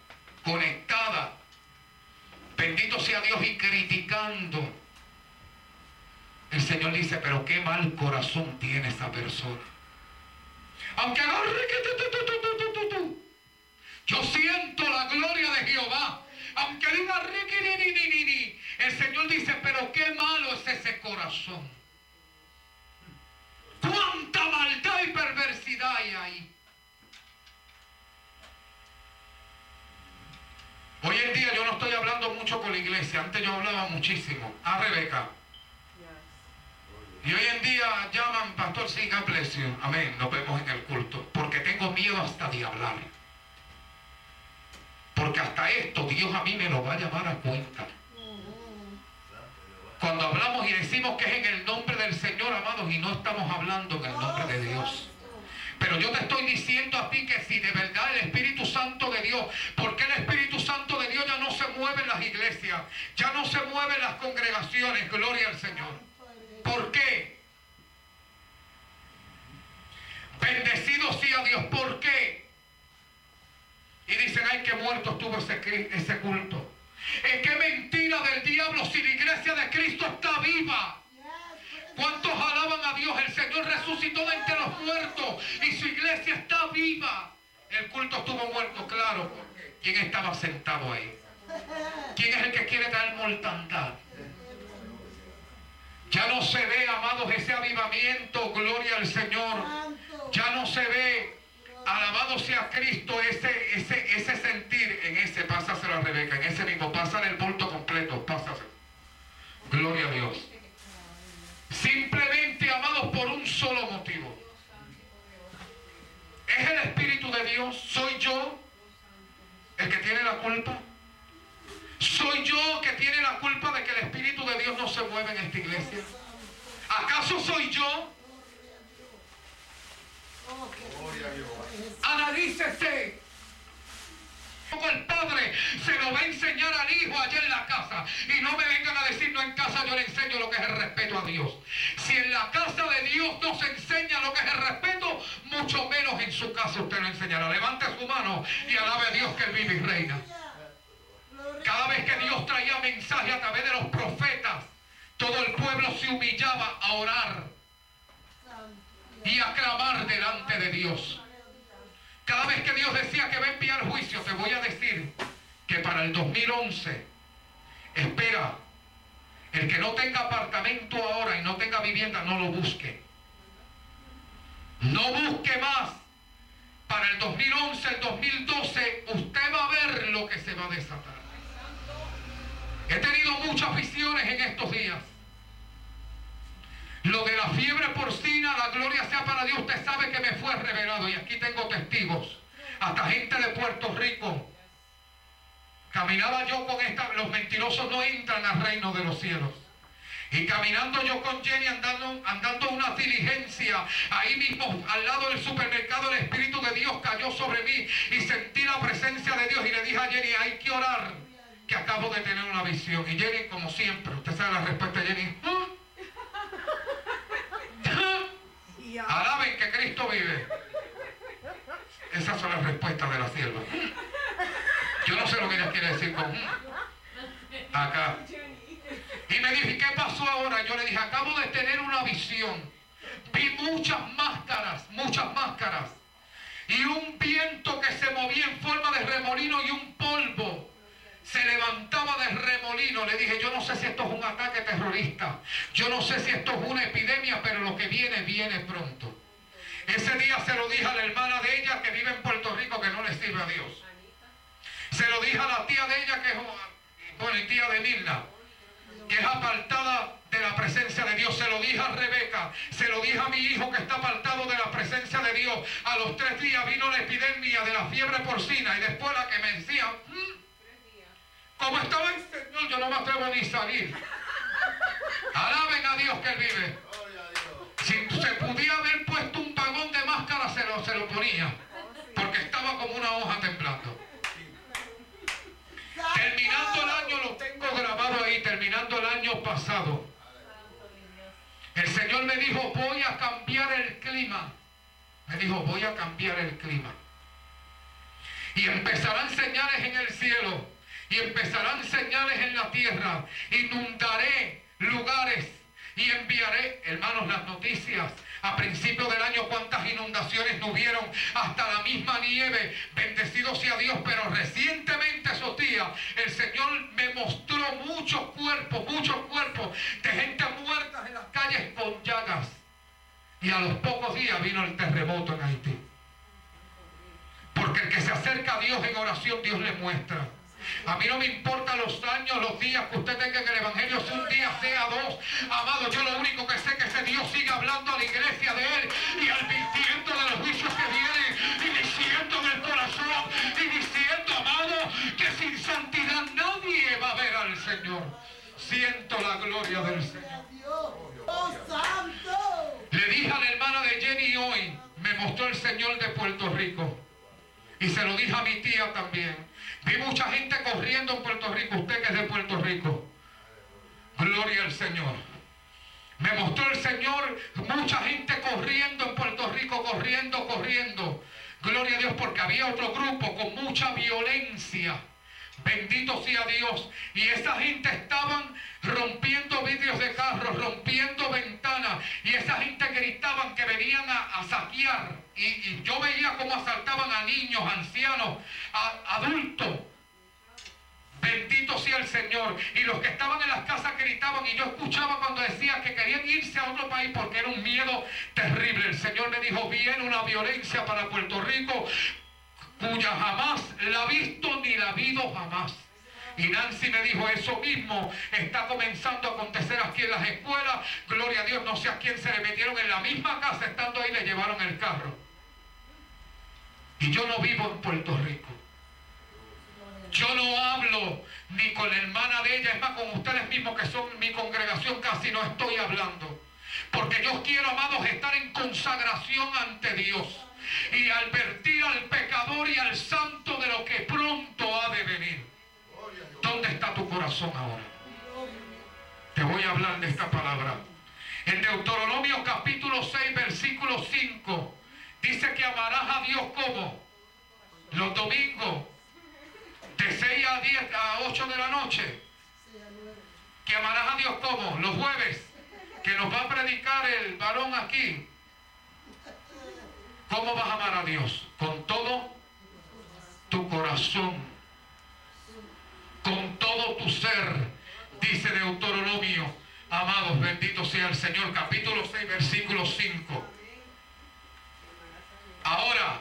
conectada, bendito sea Dios y criticando. El Señor dice, pero qué mal corazón tiene esa persona. Aunque agarre que. Yo siento la gloria de Jehová. Aunque diga El Señor dice, pero qué malo es ese corazón. Cuánta maldad y perversidad hay ahí. Hoy en día yo no estoy hablando mucho con la iglesia. Antes yo hablaba muchísimo. A Rebeca. Y hoy en día llaman, pastor, you. Amén, nos vemos en el culto. Porque tengo miedo hasta de hablar. Porque hasta esto Dios a mí me lo va a llamar a cuenta. Cuando hablamos y decimos que es en el nombre del Señor, amados, y no estamos hablando en el nombre de Dios. Pero yo te estoy diciendo a ti que si de verdad el Espíritu Santo de Dios, porque el Espíritu Santo de Dios ya no se mueve en las iglesias, ya no se mueve en las congregaciones, gloria al Señor. ¿Por qué? Bendecido sea Dios, ¿por qué? Y dicen, ay, qué muerto estuvo ese, ese culto. Es que mentira del diablo si la iglesia de Cristo está viva. ¿Cuántos alaban a Dios? El Señor resucitó de entre los muertos y su iglesia está viva. El culto estuvo muerto, claro. ¿Quién estaba sentado ahí? ¿Quién es el que quiere traer mortandad? Ya no se ve, amados, ese avivamiento, gloria al Señor. Ya no se ve, alabado sea Cristo, ese, ese, ese sentir en ese, pásaselo a Rebeca, en ese mismo, pásale el bulto completo, pásaselo. Gloria a Dios. Simplemente, amados, por un solo motivo. ¿Es el Espíritu de Dios? ¿Soy yo el que tiene la culpa? ¿Soy yo que tiene la culpa de que el Espíritu de Dios no se mueve en esta iglesia? ¿Acaso soy yo? Analícese. Como el padre se lo va a enseñar al hijo allá en la casa. Y no me vengan a decir, no en casa yo le enseño lo que es el respeto a Dios. Si en la casa de Dios no se enseña lo que es el respeto, mucho menos en su casa usted lo enseñará. Levante su mano y alabe a Dios que vive y reina. Cada vez que Dios traía mensaje a través de los profetas, todo el pueblo se humillaba a orar y a clamar delante de Dios. Cada vez que Dios decía que va a enviar juicio, te voy a decir que para el 2011, espera, el que no tenga apartamento ahora y no tenga vivienda, no lo busque. No busque más. Para el 2011, el 2012, usted va a ver lo que se va a desatar. He tenido muchas visiones en estos días. Lo de la fiebre porcina, la gloria sea para Dios, usted sabe que me fue revelado y aquí tengo testigos. Hasta gente de Puerto Rico. Caminaba yo con esta, los mentirosos no entran al reino de los cielos. Y caminando yo con Jenny andando, andando una diligencia, ahí mismo al lado del supermercado el Espíritu de Dios cayó sobre mí y sentí la presencia de Dios y le dije a Jenny, hay que orar, que acabo de tener una visión. Y Jenny, como siempre, usted sabe la respuesta de Jenny, "¿Ah? Alaben que Cristo vive. Esas son las respuestas de la sierva. Yo no sé lo que ella quiere decir con acá. Y me dije, ¿qué pasó ahora? Yo le dije, acabo de tener una visión. Vi muchas máscaras, muchas máscaras. Y un viento que se movía en forma de remolino y un polvo se levantaba de remolino. Le dije, yo no sé si esto es un ataque terrorista. Yo no sé si esto es una epidemia, pero lo que viene, viene pronto. Ese día se lo dije a la hermana de ella que vive en Puerto Rico que no le sirve a Dios. Se lo dije a la tía de ella que es, bueno, tía de Mirna, que es apartada de la presencia de Dios. Se lo dije a Rebeca, se lo dije a mi hijo que está apartado de la presencia de Dios. A los tres días vino la epidemia de la fiebre porcina y después la que me decía, mm, como estaba el Señor, yo no me atrevo ni salir. Alaben a Dios que Él vive. Si se pudiera haber puesto un vagón de máscara, se lo, se lo ponía. Porque estaba como una hoja temblando. Terminando el año, lo tengo grabado ahí, terminando el año pasado. El Señor me dijo, voy a cambiar el clima. Me dijo, voy a cambiar el clima. Y empezarán señales en el cielo. Y empezarán señales en la tierra. Inundaré lugares. Y enviaré, hermanos, las noticias a principios del año cuántas inundaciones no hubieron, hasta la misma nieve, bendecido sea Dios, pero recientemente esos días el Señor me mostró muchos cuerpos, muchos cuerpos de gente muerta en las calles con llagas. Y a los pocos días vino el terremoto en Haití. Porque el que se acerca a Dios en oración, Dios le muestra. A mí no me importan los años, los días que usted tenga en el Evangelio, si un día sea dos. Amado, yo lo único que sé es que ese Dios sigue hablando a la iglesia de Él y advirtiendo de los juicios que vienen y diciendo en el corazón y diciendo, amado, que sin santidad nadie va a ver al Señor. Siento la gloria del Señor. Le dije a la hermana de Jenny hoy, me mostró el Señor de Puerto Rico. Y se lo dije a mi tía también. Vi mucha gente corriendo en Puerto Rico, usted que es de Puerto Rico. Gloria al Señor. Me mostró el Señor mucha gente corriendo en Puerto Rico, corriendo, corriendo. Gloria a Dios porque había otro grupo con mucha violencia. Bendito sea Dios. Y esa gente estaban rompiendo vidrios de carros, rompiendo ventanas. Y esa gente gritaban que venían a, saquear. Y, yo veía cómo asaltaban a niños, ancianos, a, adultos. Bendito sea el Señor. Y los que estaban en las casas gritaban y yo escuchaba cuando decían que querían irse a otro país porque era un miedo terrible. El Señor me dijo, viene una violencia para Puerto Rico cuya jamás la ha visto ni la ha habido jamás. Y Nancy me dijo eso mismo, está comenzando a acontecer aquí en las escuelas. Gloria a Dios, no sé a quién se le metieron en la misma casa, estando ahí le llevaron el carro. Y yo no vivo en Puerto Rico. Yo no hablo ni con la hermana de ella, es más, con ustedes mismos que son mi congregación, casi no estoy hablando. Porque yo quiero, amados, estar en consagración ante Dios y advertir al pecador y al santo de lo que pronto ha de venir. ¿Dónde está tu corazón ahora? Te voy a hablar de esta palabra. En Deuteronomio capítulo 6, versículo 5, dice que amarás a Dios como los domingos de 6 a 10 a 8 de la noche. Que amarás a Dios como los jueves, que nos va a predicar el varón aquí. ¿Cómo vas a amar a Dios? Con todo tu corazón todo tu ser, dice Deuteronomio. Amados, bendito sea el Señor. Capítulo 6, versículo 5. Ahora,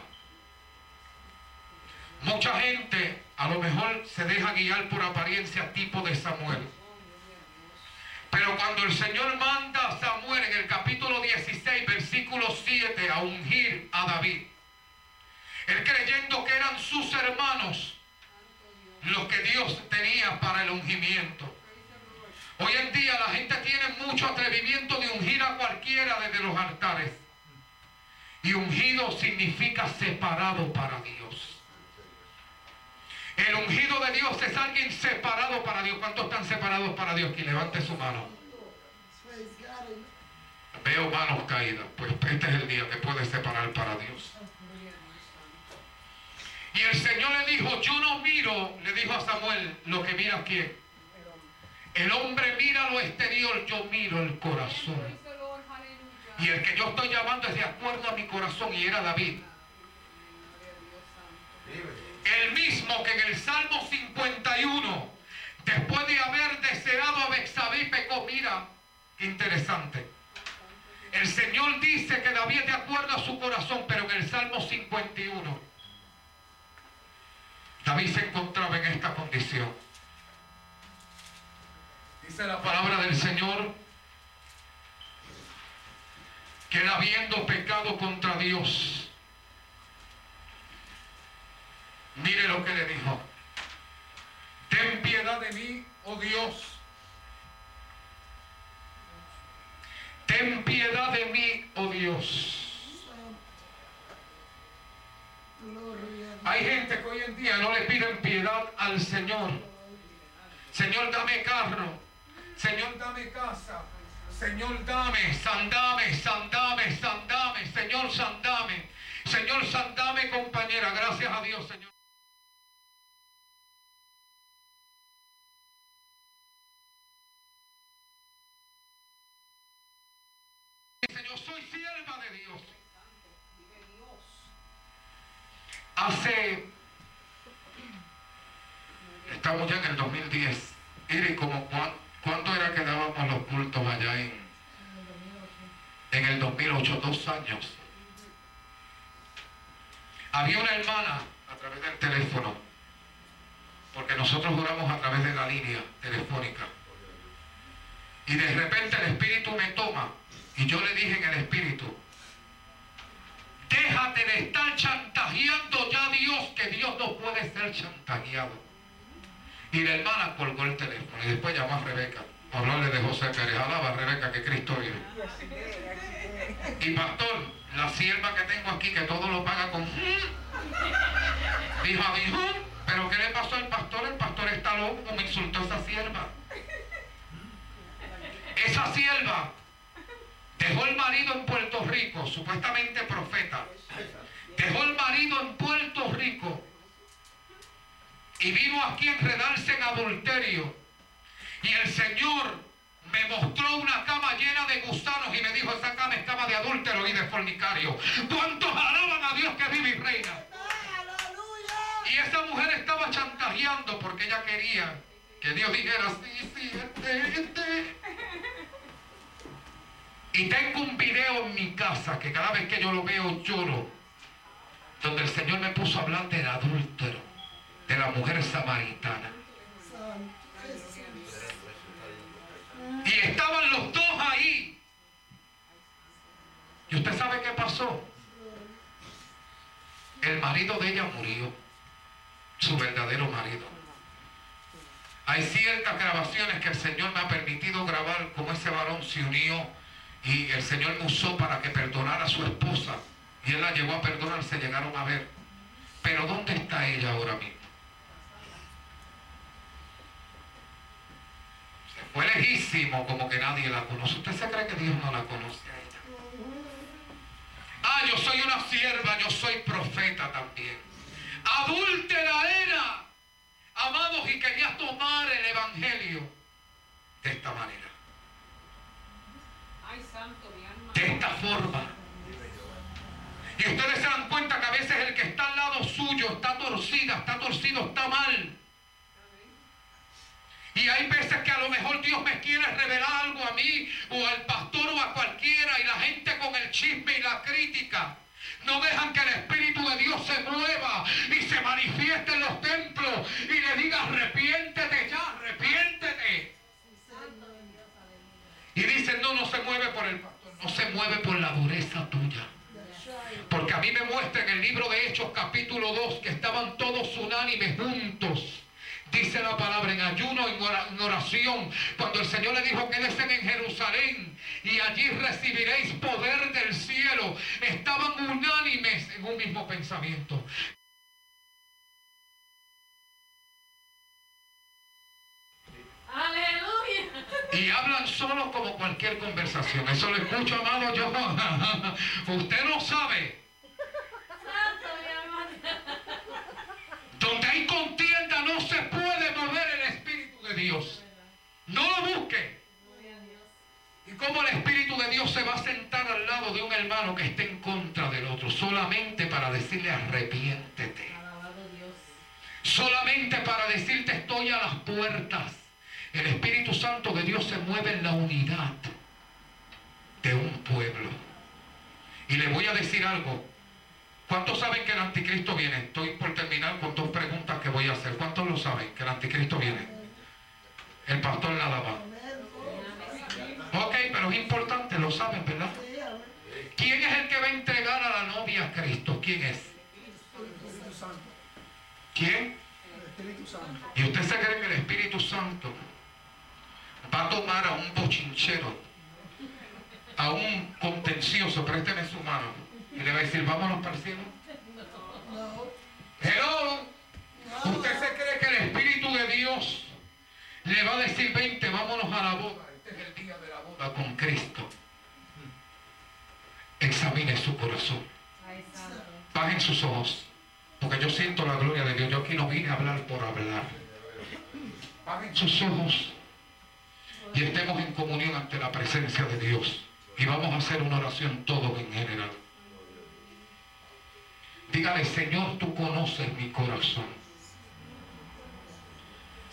mucha gente a lo mejor se deja guiar por apariencia tipo de Samuel. Pero cuando el Señor manda a Samuel en el capítulo 16, versículo 7, a ungir a David, él creyendo que eran sus hermanos, lo que Dios tenía para el ungimiento. Hoy en día la gente tiene mucho atrevimiento de ungir a cualquiera desde los altares. Y ungido significa separado para Dios. El ungido de Dios es alguien separado para Dios. ¿Cuántos están separados para Dios? Que levante su mano. Veo manos caídas. Pues este es el día que puede separar para Dios. Y el Señor le dijo, yo no miro, le dijo a Samuel, lo que mira quién. El hombre mira lo exterior, yo miro el corazón. Y el que yo estoy llamando es de acuerdo a mi corazón y era David. El mismo que en el Salmo 51, después de haber deseado a Bexabé, pecó. Mira, interesante. El Señor dice que David de acuerdo a su corazón, pero en el Salmo 51, David se encontraba en esta condición. Dice la palabra del Señor que habiendo pecado contra Dios, mire lo que le dijo. Ten piedad de mí, oh Dios. Ten piedad de mí, oh Dios. Hay gente que hoy en día no le piden piedad al Señor. Señor, dame carro. Señor, dame casa. Señor, dame, sandame, sandame, sandame. Señor, sandame. Señor, sandame, compañera. Gracias a Dios, Señor. Yo soy sierva de Dios. Hace, estamos ya en el 2010, y como cuánto era que dábamos los cultos allá en, en el 2008, dos años. Había una hermana a través del teléfono, porque nosotros oramos a través de la línea telefónica. Y de repente el Espíritu me toma y yo le dije en el Espíritu, déjate de estar chantajeando ya a Dios, que Dios no puede ser chantajeado. Y la hermana colgó el teléfono y después llamó a Rebeca. A hablarle de José Pérez. Alaba a Rebeca que Cristo vive. Y pastor, la sierva que tengo aquí, que todo lo paga con... Dijo, dijo, pero ¿qué le pasó al pastor? El pastor está loco, me insultó esa sierva. Esa sierva Dejó el marido en Puerto Rico, supuestamente profeta. Dejó el marido en Puerto Rico y vino aquí a enredarse en adulterio. Y el Señor me mostró una cama llena de gusanos y me dijo, esa cama estaba de adúltero y de fornicario. ¿Cuántos alaban a Dios que vive y reina? Y esa mujer estaba chantajeando porque ella quería que Dios dijera, sí, sí, este, este. Y tengo un video en mi casa que cada vez que yo lo veo lloro, donde el Señor me puso a hablar del adúltero, de la mujer samaritana. Y estaban los dos ahí. ¿Y usted sabe qué pasó? El marido de ella murió, su verdadero marido. Hay ciertas grabaciones que el Señor me ha permitido grabar como ese varón se unió y el Señor usó para que perdonara a su esposa. Y él la llevó a perdonar, se llegaron a ver. Pero ¿dónde está ella ahora mismo? Se fue lejísimo como que nadie la conoce. ¿Usted se cree que Dios no la conoce a ella? Ah, yo soy una sierva, yo soy profeta también. Adúltera era, amados, y quería tomar el evangelio de esta manera de esta forma. Y ustedes se dan cuenta que a veces el que está al lado suyo está torcida, está torcido, está mal. Y hay veces que a lo mejor Dios me quiere revelar algo a mí o al pastor o a cualquiera y la gente con el chisme y la crítica no dejan que el Espíritu de Dios se mueva y se manifieste en los templos y le diga arrepiéntete ya, arrepiéntete. Y dicen, no, no se mueve por el no se mueve por la dureza tuya. Porque a mí me muestra en el libro de Hechos capítulo 2 que estaban todos unánimes juntos. Dice la palabra en ayuno, en oración, cuando el Señor le dijo que quédense en Jerusalén y allí recibiréis poder del cielo. Estaban unánimes en un mismo pensamiento. Y hablan solo como cualquier conversación. Eso lo escucho, amado, yo. Usted no sabe. Donde hay contienda no se puede mover el Espíritu de Dios. No lo busque. Y cómo el Espíritu de Dios se va a sentar al lado de un hermano que esté en contra del otro, solamente para decirle arrepiéntete. Solamente para decirte estoy a las puertas. El Espíritu Santo de Dios se mueve en la unidad de un pueblo. Y le voy a decir algo. ¿Cuántos saben que el anticristo viene? Estoy por terminar con dos preguntas que voy a hacer. ¿Cuántos lo saben que el anticristo viene? El pastor nada más. Ok, pero es importante, lo saben, ¿verdad? ¿Quién es el que va a entregar a la novia a Cristo? ¿Quién es? ¿Quién? Y usted se cree que el Espíritu Santo va a tomar a un bochinchero, a un contencioso, présteme su mano, y le va a decir, vámonos para el cielo. Hello. ¿Usted se cree que el Espíritu de Dios le va a decir, vente, vámonos a la boda? Este es el día de la boda con Cristo. Examine su corazón. Bajen sus ojos. Porque yo siento la gloria de Dios. Yo aquí no vine a hablar por hablar. Bajen sus ojos y estemos en comunión ante la presencia de Dios. Y vamos a hacer una oración todos en general. Dígale, Señor, tú conoces mi corazón.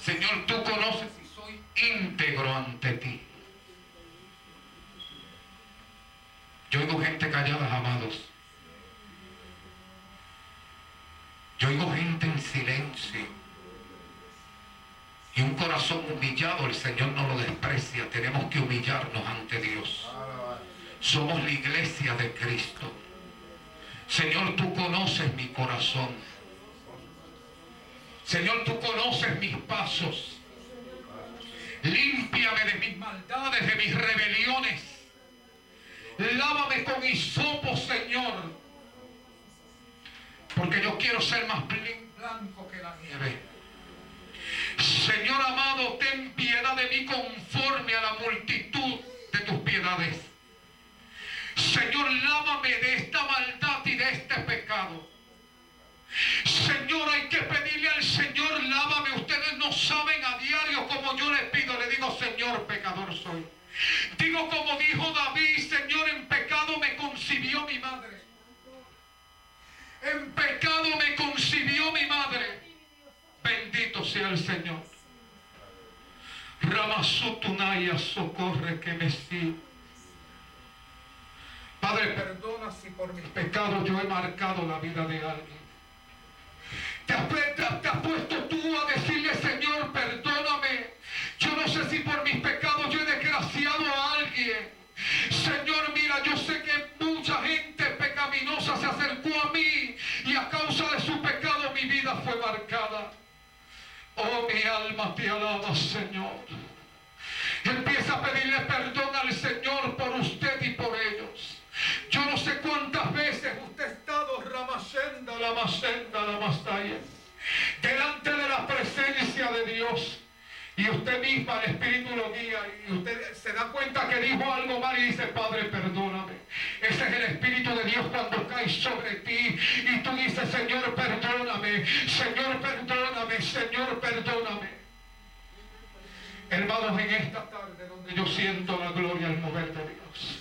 Señor, tú conoces si soy íntegro ante ti. Yo oigo gente callada, amados. Yo oigo gente en silencio. Y un corazón humillado, el Señor no lo desprecia. Tenemos que humillarnos ante Dios. Somos la iglesia de Cristo. Señor, tú conoces mi corazón. Señor, tú conoces mis pasos. Límpiame de mis maldades, de mis rebeliones. Lávame con hisopo, Señor. Porque yo quiero ser más blanco que la nieve. Señor amado, ten piedad de mí conforme a la multitud de tus piedades. Señor, lávame de esta maldad y de este pecado. Señor, hay que pedirle al Señor, lávame. Ustedes no saben a diario como yo les pido. Le digo, Señor, pecador soy. Digo como dijo David, Señor, en pecado me concibió mi madre. En pecado me concibió mi madre. Bendito el Señor. Ramasotunaya, socorre que me sí. Padre, perdona si por mis pecados yo he marcado la vida de alguien. Te has, te has, puesto tú a decirle, Señor, perdóname. Yo no sé si por mis pecados yo he desgraciado a alguien. Señor, mira, yo sé que mucha gente pecaminosa se acercó a mí y a causa de su pecado mi vida fue marcada. Oh, mi alma te alaba, Señor. Empieza a pedirle perdón al Señor por usted y por ellos. Yo no sé cuántas veces usted ha estado ramacenda, la macenda, la delante de la presencia de Dios. Y usted misma, el Espíritu lo guía y usted se da cuenta que dijo algo mal y dice, Padre, perdóname. Ese es el Espíritu de Dios cuando cae sobre ti y tú dices, Señor, perdóname, Señor, perdóname, Señor, perdóname. Hermanos, en esta tarde donde yo siento la gloria al mover de Dios,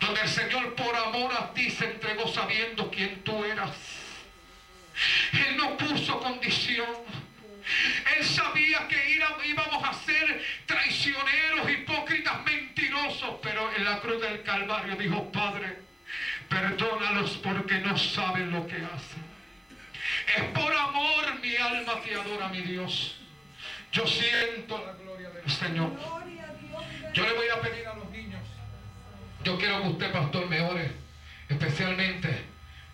donde el Señor por amor a ti se entregó sabiendo quién tú eras. Él no puso condición. Él sabía que íbamos a ser traicioneros, hipócritas, mentirosos, pero en la cruz del Calvario dijo, Padre, perdónalos porque no saben lo que hacen. Es por amor mi alma te adora, mi Dios. Yo siento la gloria del Señor. Yo le voy a pedir a los niños. Yo quiero que usted, pastor, me ore especialmente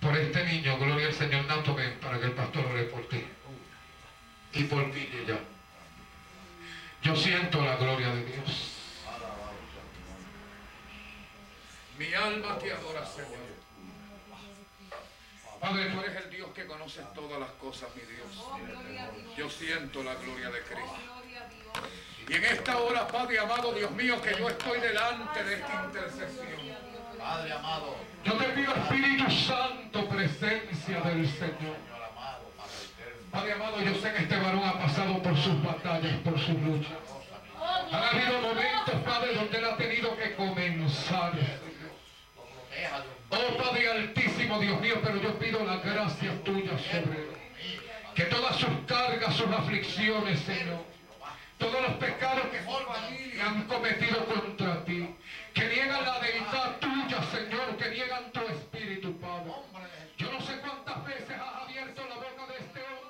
por este niño. Gloria al Señor. Nato, para que el pastor ore por ti y por ti ya. Yo siento la gloria de Dios. Mi alma te adora, Señor. Padre, tú eres el Dios que conoce todas las cosas, mi Dios. Yo siento la gloria de Cristo. Y en esta hora, Padre amado, Dios mío, que yo estoy delante de esta intercesión. Padre amado. Yo te pido, Espíritu Santo, presencia del Señor. Padre amado, yo sé que este varón ha pasado por sus batallas, por sus luchas. Han habido momentos, Padre, donde donde Él ha tenido que comenzar. Oh Padre altísimo, Dios mío, pero yo pido la gracia tuya sobre él. Que todas sus cargas, sus aflicciones, Señor, todos los pecados que han cometido contra ti, que niegan la deidad tuya, Señor, que niegan tu espíritu, Padre. Yo no sé cuántas veces has abierto la boca de este hombre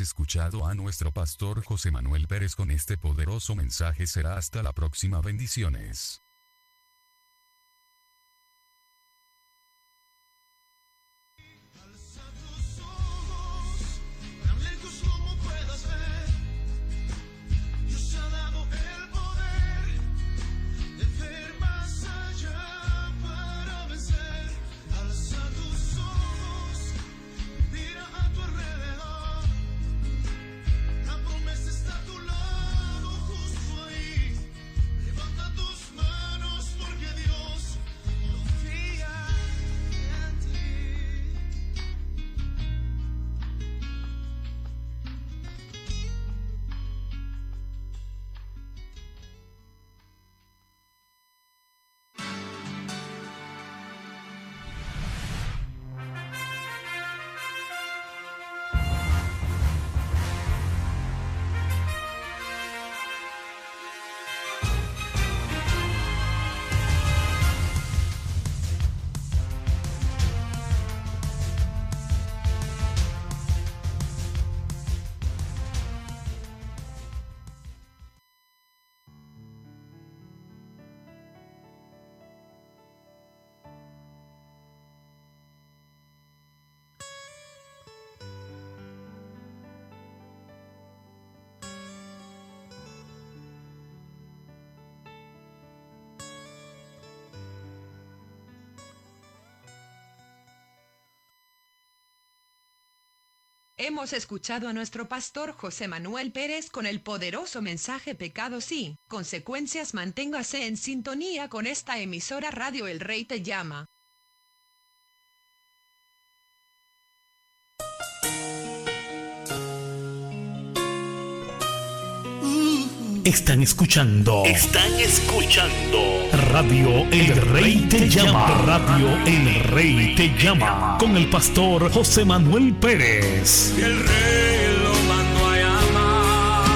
Escuchado a nuestro pastor José Manuel Pérez con este poderoso mensaje. Será hasta la próxima bendiciones. Hemos escuchado a nuestro pastor José Manuel Pérez con el poderoso mensaje Pecado sí, consecuencias manténgase en sintonía con esta emisora Radio El Rey Te Llama. Están escuchando. Están escuchando. Radio El Rey Te Llama. Radio El Rey Te Llama. Con el pastor José Manuel Pérez. El rey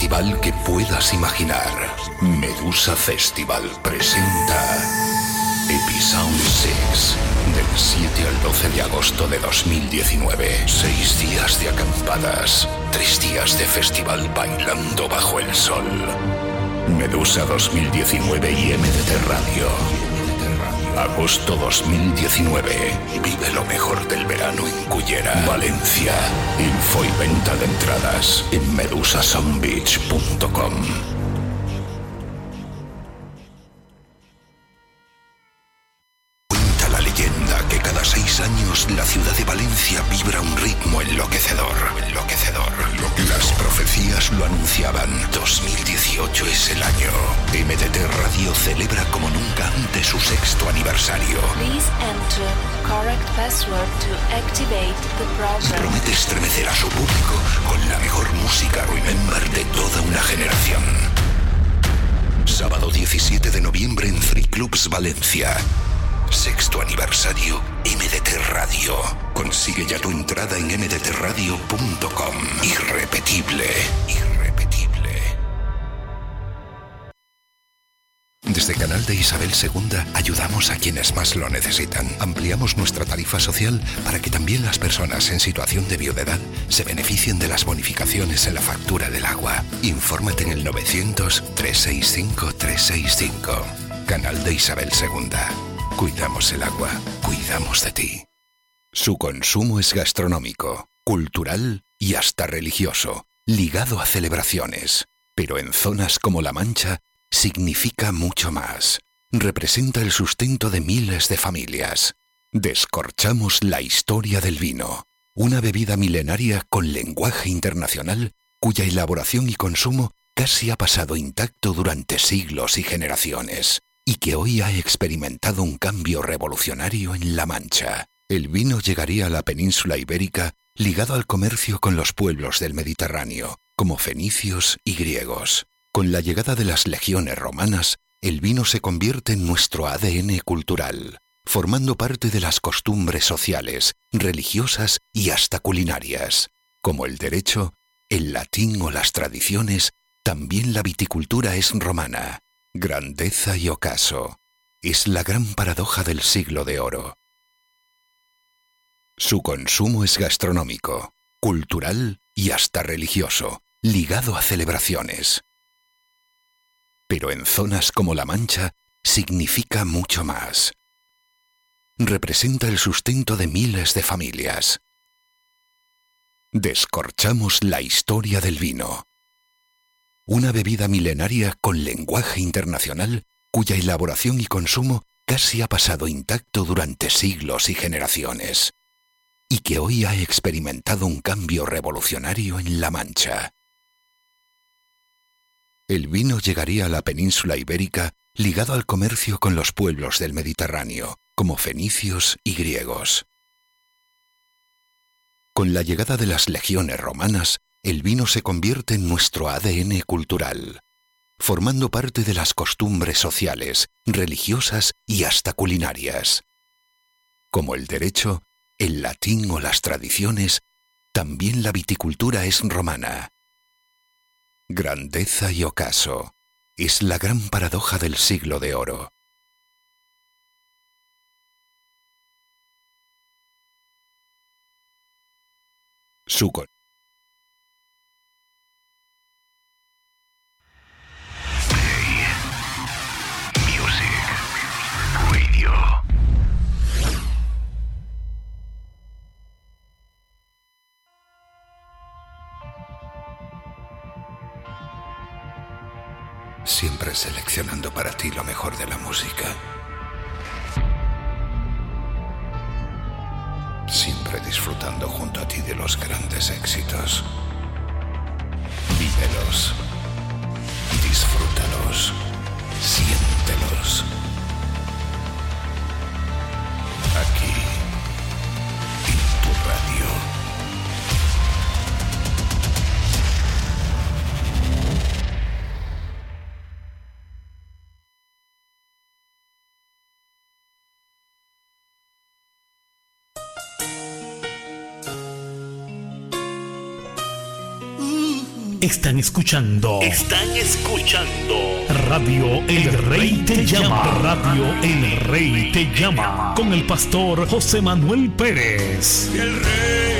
Festival que puedas imaginar. Medusa Festival presenta Episound 6 del 7 al 12 de agosto de 2019. Seis días de acampadas, tres días de festival bailando bajo el sol. Medusa 2019 y MDT Radio. Agosto 2019. Vive lo mejor del verano en Cullera, Valencia. Info y venta de entradas en medusasoundbeach.com. Cuenta la leyenda que cada seis años la ciudad de Valencia vibra un ritmo enloquecedor. Las profecías lo anunciaban. 2018 es el año. MDT Radio celebra como nunca antes su sexto aniversario. Please enter correct password to activate the program. Promete estremecer a su público con la mejor música Remember de toda una generación. Sábado 17 de noviembre en Three Clubs Valencia. Sexto aniversario MDT Radio. Consigue ya tu entrada en mdtradio.com. Irrepetible. Irrepetible. Desde Canal de Isabel II ayudamos a quienes más lo necesitan. Ampliamos nuestra tarifa social para que también las personas en situación de viudedad se beneficien de las bonificaciones en la factura del agua. Infórmate en el 900-365-365. Canal de Isabel II. Cuidamos el agua, cuidamos de ti. Su consumo es gastronómico, cultural y hasta religioso, ligado a celebraciones. Pero en zonas como La Mancha significa mucho más. Representa el sustento de miles de familias. Descorchamos la historia del vino, una bebida milenaria con lenguaje internacional cuya elaboración y consumo casi ha pasado intacto durante siglos y generaciones, y que hoy ha experimentado un cambio revolucionario en La Mancha. El vino llegaría a la península ibérica ligado al comercio con los pueblos del Mediterráneo, como fenicios y griegos. Con la llegada de las legiones romanas, el vino se convierte en nuestro ADN cultural, formando parte de las costumbres sociales, religiosas y hasta culinarias. Como el derecho, el latín o las tradiciones, también la viticultura es romana. Grandeza y ocaso. Es la gran paradoja del siglo de oro. Su consumo es gastronómico, cultural y hasta religioso, ligado a celebraciones pero en zonas como La Mancha significa mucho más. Representa el sustento de miles de familias. Descorchamos la historia del vino. Una bebida milenaria con lenguaje internacional cuya elaboración y consumo casi ha pasado intacto durante siglos y generaciones, y que hoy ha experimentado un cambio revolucionario en La Mancha el vino llegaría a la península ibérica ligado al comercio con los pueblos del Mediterráneo, como fenicios y griegos. Con la llegada de las legiones romanas, el vino se convierte en nuestro ADN cultural, formando parte de las costumbres sociales, religiosas y hasta culinarias. Como el derecho, el latín o las tradiciones, también la viticultura es romana grandeza y ocaso, es la gran paradoja del siglo de oro. Sucon. Seleccionando para ti lo mejor de la música. Siempre disfrutando junto a ti de los grandes éxitos. Vívelos. Disfrútalos. Siéntelos. Aquí, en tu radio. Están escuchando. Están escuchando. Radio El Rey te llama. Radio El Rey te llama. Con el pastor José Manuel Pérez. El rey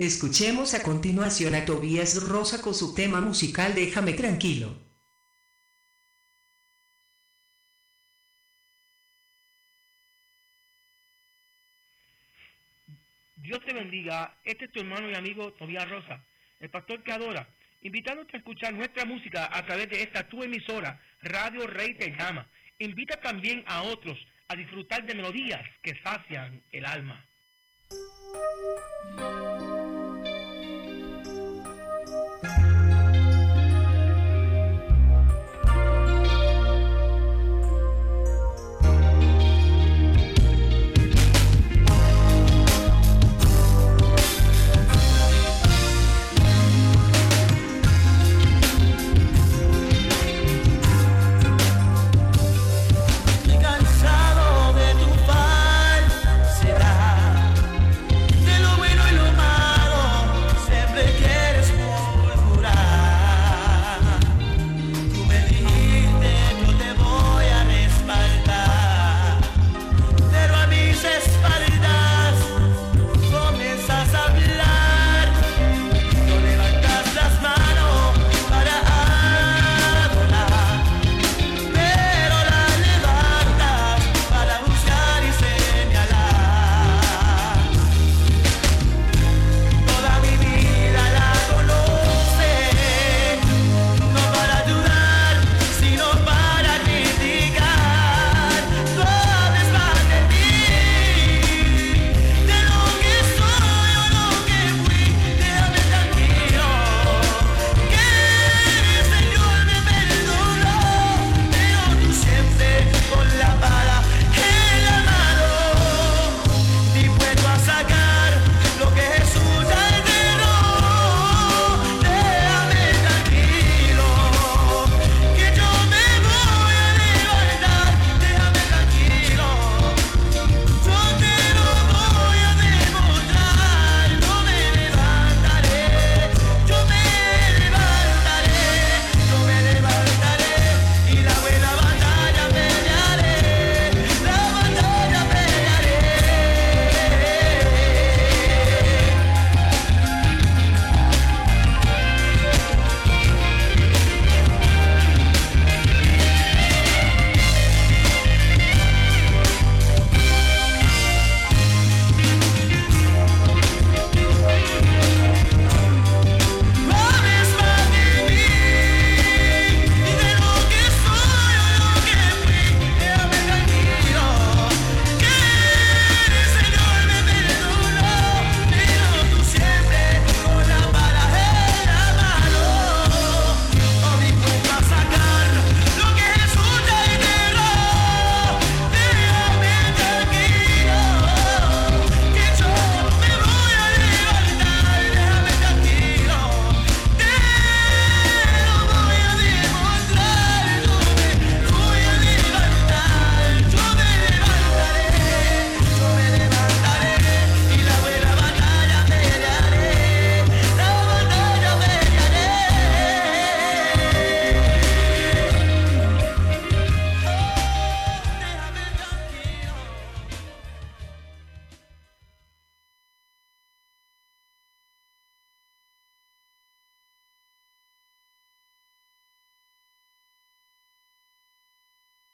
Escuchemos a continuación a Tobías Rosa con su tema musical Déjame tranquilo. Dios te bendiga. Este es tu hermano y amigo Tobías Rosa, el pastor que adora invitándote a escuchar nuestra música a través de esta tu emisora, Radio Rey Te Llama. Invita también a otros a disfrutar de melodías que sacian el alma.